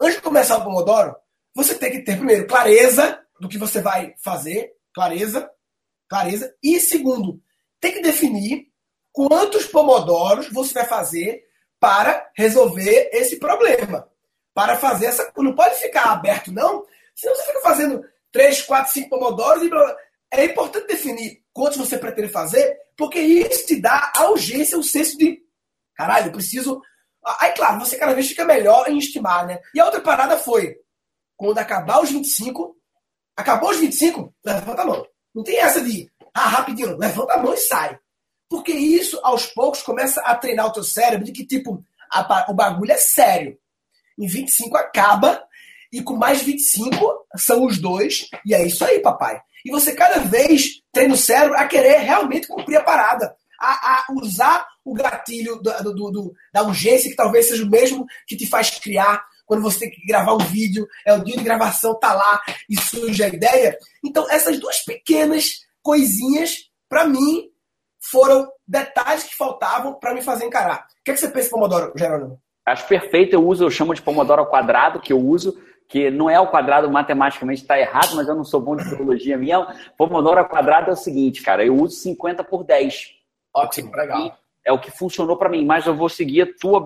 antes de começar o Pomodoro, você tem que ter, primeiro, clareza do que você vai fazer, clareza, clareza. E segundo, tem que definir quantos pomodoros você vai fazer para resolver esse problema. Para fazer essa. Não pode ficar aberto, não. Senão você fica fazendo 3, 4, 5 pomodoros e É importante definir quantos você pretende fazer, porque isso te dá a urgência, o senso de caralho, eu preciso. Aí, claro, você cada vez fica melhor em estimar, né? E a outra parada foi, quando acabar os 25, Acabou os 25? Levanta a mão. Não tem essa de, ah, rapidinho, levanta a mão e sai. Porque isso, aos poucos, começa a treinar o teu cérebro de que, tipo, a, o bagulho é sério. Em 25 acaba, e com mais 25 são os dois, e é isso aí, papai. E você cada vez treina o cérebro a querer realmente cumprir a parada. A, a usar o gatilho do, do, do, da urgência, que talvez seja o mesmo que te faz criar quando você tem que gravar um vídeo, é o dia de gravação, tá lá e surge a ideia. Então, essas duas pequenas coisinhas, para mim, foram detalhes que faltavam para me fazer encarar. O que, é que você pensa Pomodoro, Gerônimo? Acho perfeito, eu uso, eu chamo de Pomodoro ao quadrado, que eu uso, que não é ao quadrado matematicamente está errado, mas eu não sou bom de biologia minha. Pomodoro ao quadrado é o seguinte, cara, eu uso 50 por 10. Ótimo, legal é o que funcionou para mim, mas eu vou seguir a tua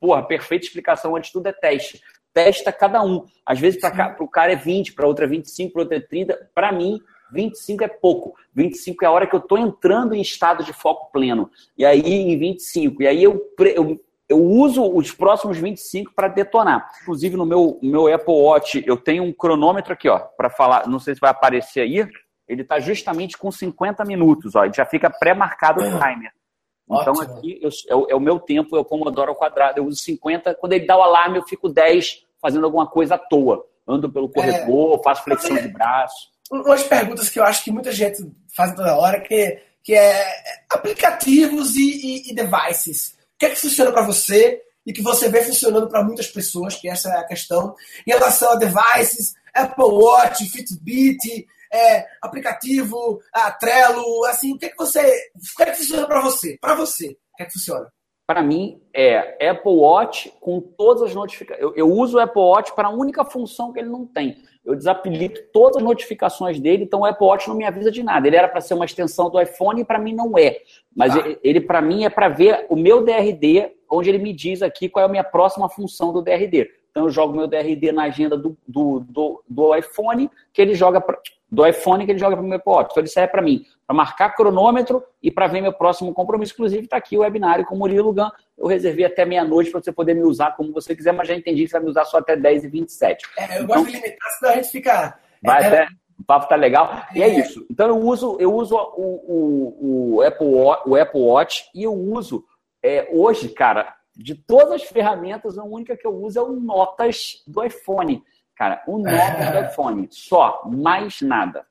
porra, perfeita explicação antes do teste. testa cada um. Às vezes, para o cara é 20, para outra é 25, para outra é 30. Para mim, 25 é pouco. 25 é a hora que eu estou entrando em estado de foco pleno. E aí, em 25. E aí, eu, eu, eu uso os próximos 25 para detonar. Inclusive, no meu, meu Apple Watch, eu tenho um cronômetro aqui, ó, para falar. Não sei se vai aparecer aí. Ele está justamente com 50 minutos, ó. Ele já fica pré-marcado o timer. Então, Ótimo. aqui eu, é, é, o meu tempo, é o Pomodoro ao quadrado. Eu uso 50. Quando ele dá o alarme, eu fico 10 fazendo alguma coisa à toa. Ando pelo corredor, é, faço flexão de braço. Umas perguntas que eu acho que muita gente faz toda hora, que, que é aplicativos e, e, e devices. O que é que funciona para você e que você vê funcionando para muitas pessoas, que essa é a questão. Em relação a devices, Apple Watch, Fitbit, é, aplicativo, a Trello, assim, o que é que você, o que é que funciona para você? Para você, o que é que funciona? Para mim é Apple Watch com todas as notificações. Eu, eu uso o Apple Watch para a única função que ele não tem. Eu desapelito todas as notificações dele, então o Apple Watch não me avisa de nada. Ele era para ser uma extensão do iPhone e para mim não é. Mas ah. ele, ele para mim é para ver o meu DRD, onde ele me diz aqui qual é a minha próxima função do DRD. Então eu jogo meu DRD na agenda do, do, do, do iPhone, que ele joga pra, do iPhone que ele joga para o meu Apple Watch. Então ele serve para mim, para marcar cronômetro e para ver meu próximo compromisso. Inclusive está aqui o webinário com o Murilo Gan. Eu reservei até meia-noite para você poder me usar como você quiser, mas já entendi que você vai me usar só até 10 e 27 É, eu então, gosto de limitar, senão a gente fica... Vai é, até... O papo tá legal. E é, é isso. Então eu uso, eu uso o, o, o, Apple, Watch, o Apple Watch e eu uso é, hoje, cara, de todas as ferramentas, a única que eu uso é o Notas do iPhone. Cara, o Notas do iPhone. Só, mais nada.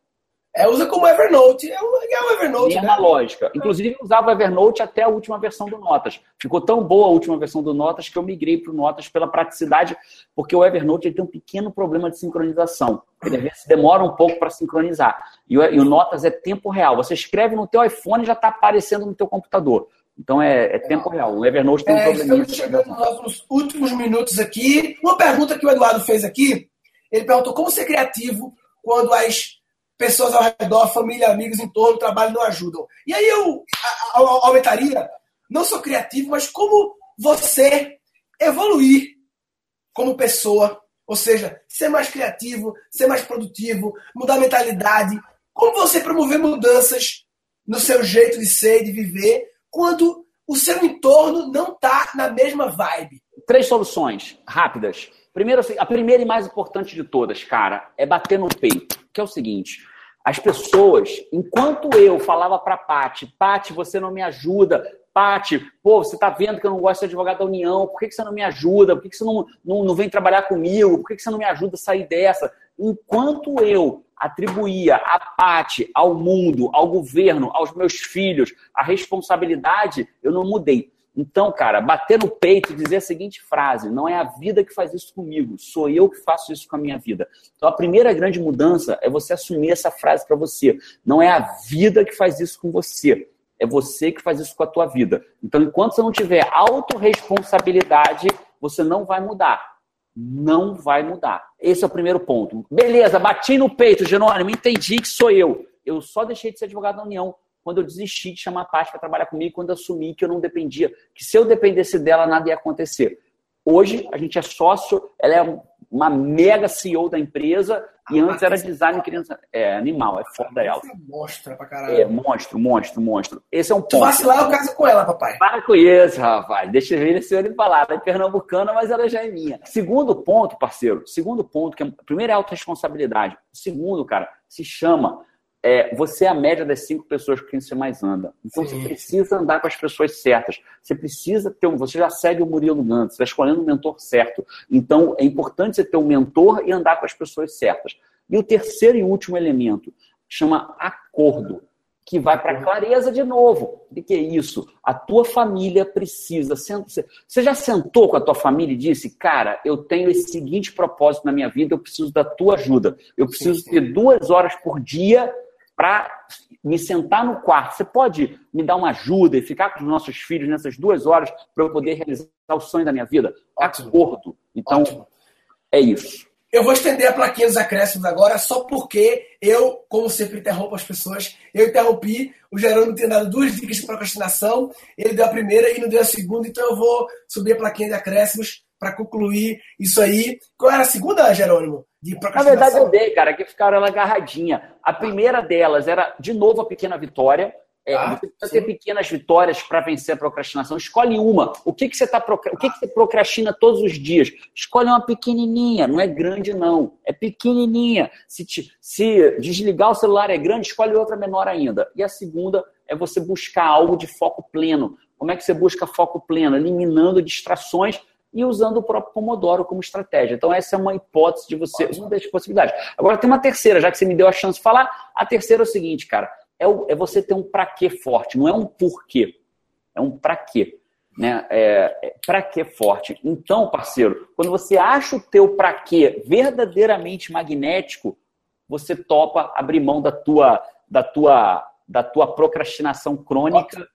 É, usa como Evernote. É o, é o Evernote. Mesma né? lógica. Inclusive, eu usava o Evernote até a última versão do Notas. Ficou tão boa a última versão do Notas que eu migrei para o Notas pela praticidade, porque o Evernote tem um pequeno problema de sincronização. Ele às vezes demora um pouco para sincronizar. E o, e o, Notas é tempo real. Você escreve no teu iPhone e já está aparecendo no teu computador. Então é, é tempo real. O Evernote tem um é, problema. Estamos chegando nos últimos minutos aqui. Uma pergunta que o Eduardo fez aqui. Ele perguntou como ser criativo quando as pessoas ao redor, família, amigos em torno, trabalho não ajudam. E aí eu aumentaria, não sou criativo, mas como você evoluir como pessoa, ou seja, ser mais criativo, ser mais produtivo, mudar a mentalidade, como você promover mudanças no seu jeito de ser de viver quando o seu entorno não está na mesma vibe. Três soluções rápidas. Primeiro, assim, a primeira e mais importante de todas, cara, é bater no peito. Que é o seguinte: as pessoas, enquanto eu falava para Pati, Pati, você não me ajuda, Pati, pô, você tá vendo que eu não gosto de advogado da União, por que, que você não me ajuda? Por que, que você não, não, não vem trabalhar comigo? Por que, que você não me ajuda a sair dessa? Enquanto eu atribuía a Pati, ao mundo, ao governo, aos meus filhos, a responsabilidade, eu não mudei. Então, cara, bater no peito e dizer a seguinte frase: não é a vida que faz isso comigo, sou eu que faço isso com a minha vida. Então, a primeira grande mudança é você assumir essa frase para você. Não é a vida que faz isso com você, é você que faz isso com a tua vida. Então, enquanto você não tiver autorresponsabilidade, você não vai mudar. Não vai mudar. Esse é o primeiro ponto. Beleza, bati no peito, Jerônimo, entendi que sou eu. Eu só deixei de ser advogado da União quando eu desisti de chamar a Paty para trabalhar comigo, quando eu assumi que eu não dependia, que se eu dependesse dela, nada ia acontecer. Hoje, a gente é sócio, ela é uma mega CEO da empresa, e ah, antes era design criança. É animal, é foda ela. É monstro pra caralho. É monstro, monstro, monstro. Esse é um ponto. Tu vacilar, eu caso com ela, papai. Para com isso, rapaz. Deixa eu ver esse olho falar. Ela é pernambucana, mas ela já é minha. Segundo ponto, parceiro. Segundo ponto, que é, primeiro é autorresponsabilidade. Segundo, cara, se chama é, você é a média das cinco pessoas com quem você mais anda. Então Sim. você precisa andar com as pessoas certas. Você precisa ter um. Você já segue o Murilo Gantt, você está escolhendo o mentor certo. Então é importante você ter um mentor e andar com as pessoas certas. E o terceiro e último elemento chama acordo, que vai para clareza de novo. O que é isso? A tua família precisa. Você já sentou com a tua família e disse, cara, eu tenho esse seguinte propósito na minha vida, eu preciso da tua ajuda. Eu preciso ter duas horas por dia para me sentar no quarto. Você pode me dar uma ajuda e ficar com os nossos filhos nessas duas horas para eu poder realizar o sonho da minha vida? Ótimo. Acordo. Então, Ótimo. é isso. Eu vou estender a plaquinha dos acréscimos agora, só porque eu, como sempre, interrompo as pessoas. Eu interrompi, o Jerônimo tinha dado duas dicas de procrastinação, ele deu a primeira e não deu a segunda, então eu vou subir a plaquinha de acréscimos para concluir isso aí. Qual era a segunda, Jerônimo? De Na verdade, eu dei, cara, que ficaram ela agarradinha. A primeira delas era, de novo, a pequena vitória. É, ah, você precisa ter pequenas vitórias para vencer a procrastinação. Escolhe uma. O que, que você tá o que, que você procrastina todos os dias? Escolhe uma pequenininha, não é grande não, é pequenininha. Se, te, se desligar o celular é grande, escolhe outra menor ainda. E a segunda é você buscar algo de foco pleno. Como é que você busca foco pleno? Eliminando distrações e usando o próprio Pomodoro como estratégia. Então, essa é uma hipótese de você, uma das possibilidades. Agora, tem uma terceira, já que você me deu a chance de falar. A terceira é o seguinte, cara é, o, é você ter um para quê forte, não é um porquê, é um para quê. Né? É, é para que forte. Então, parceiro, quando você acha o teu para quê verdadeiramente magnético, você topa abrir mão da tua, da tua, da tua procrastinação crônica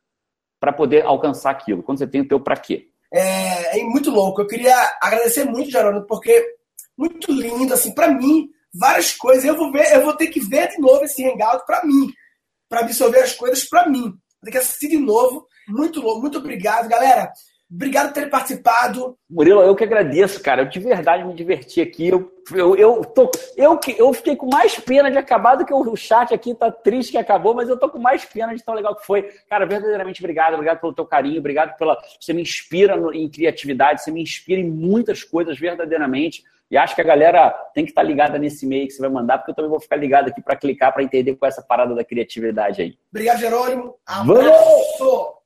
para poder alcançar aquilo. Quando você tem o teu para quê. É, é, muito louco. Eu queria agradecer muito, Geraldo, porque muito lindo, assim, para mim, várias coisas. Eu vou ver, eu vou ter que ver de novo esse hangout para mim para absorver as coisas para mim. Tem que assistir de novo. Muito louco, muito obrigado, galera. Obrigado por ter participado. Murilo, eu que agradeço, cara. Eu de verdade me diverti aqui. Eu, eu, eu, tô, eu, eu fiquei com mais pena de acabar do que o chat aqui tá triste que acabou, mas eu tô com mais pena de tão legal que foi. Cara, verdadeiramente obrigado. Obrigado pelo teu carinho. Obrigado pela. Você me inspira no, em criatividade, você me inspira em muitas coisas, verdadeiramente. E acho que a galera tem que estar ligada nesse e-mail que você vai mandar, porque eu também vou ficar ligado aqui para clicar para entender com essa parada da criatividade aí. Obrigado, Jerônimo. Abraço! Vamos!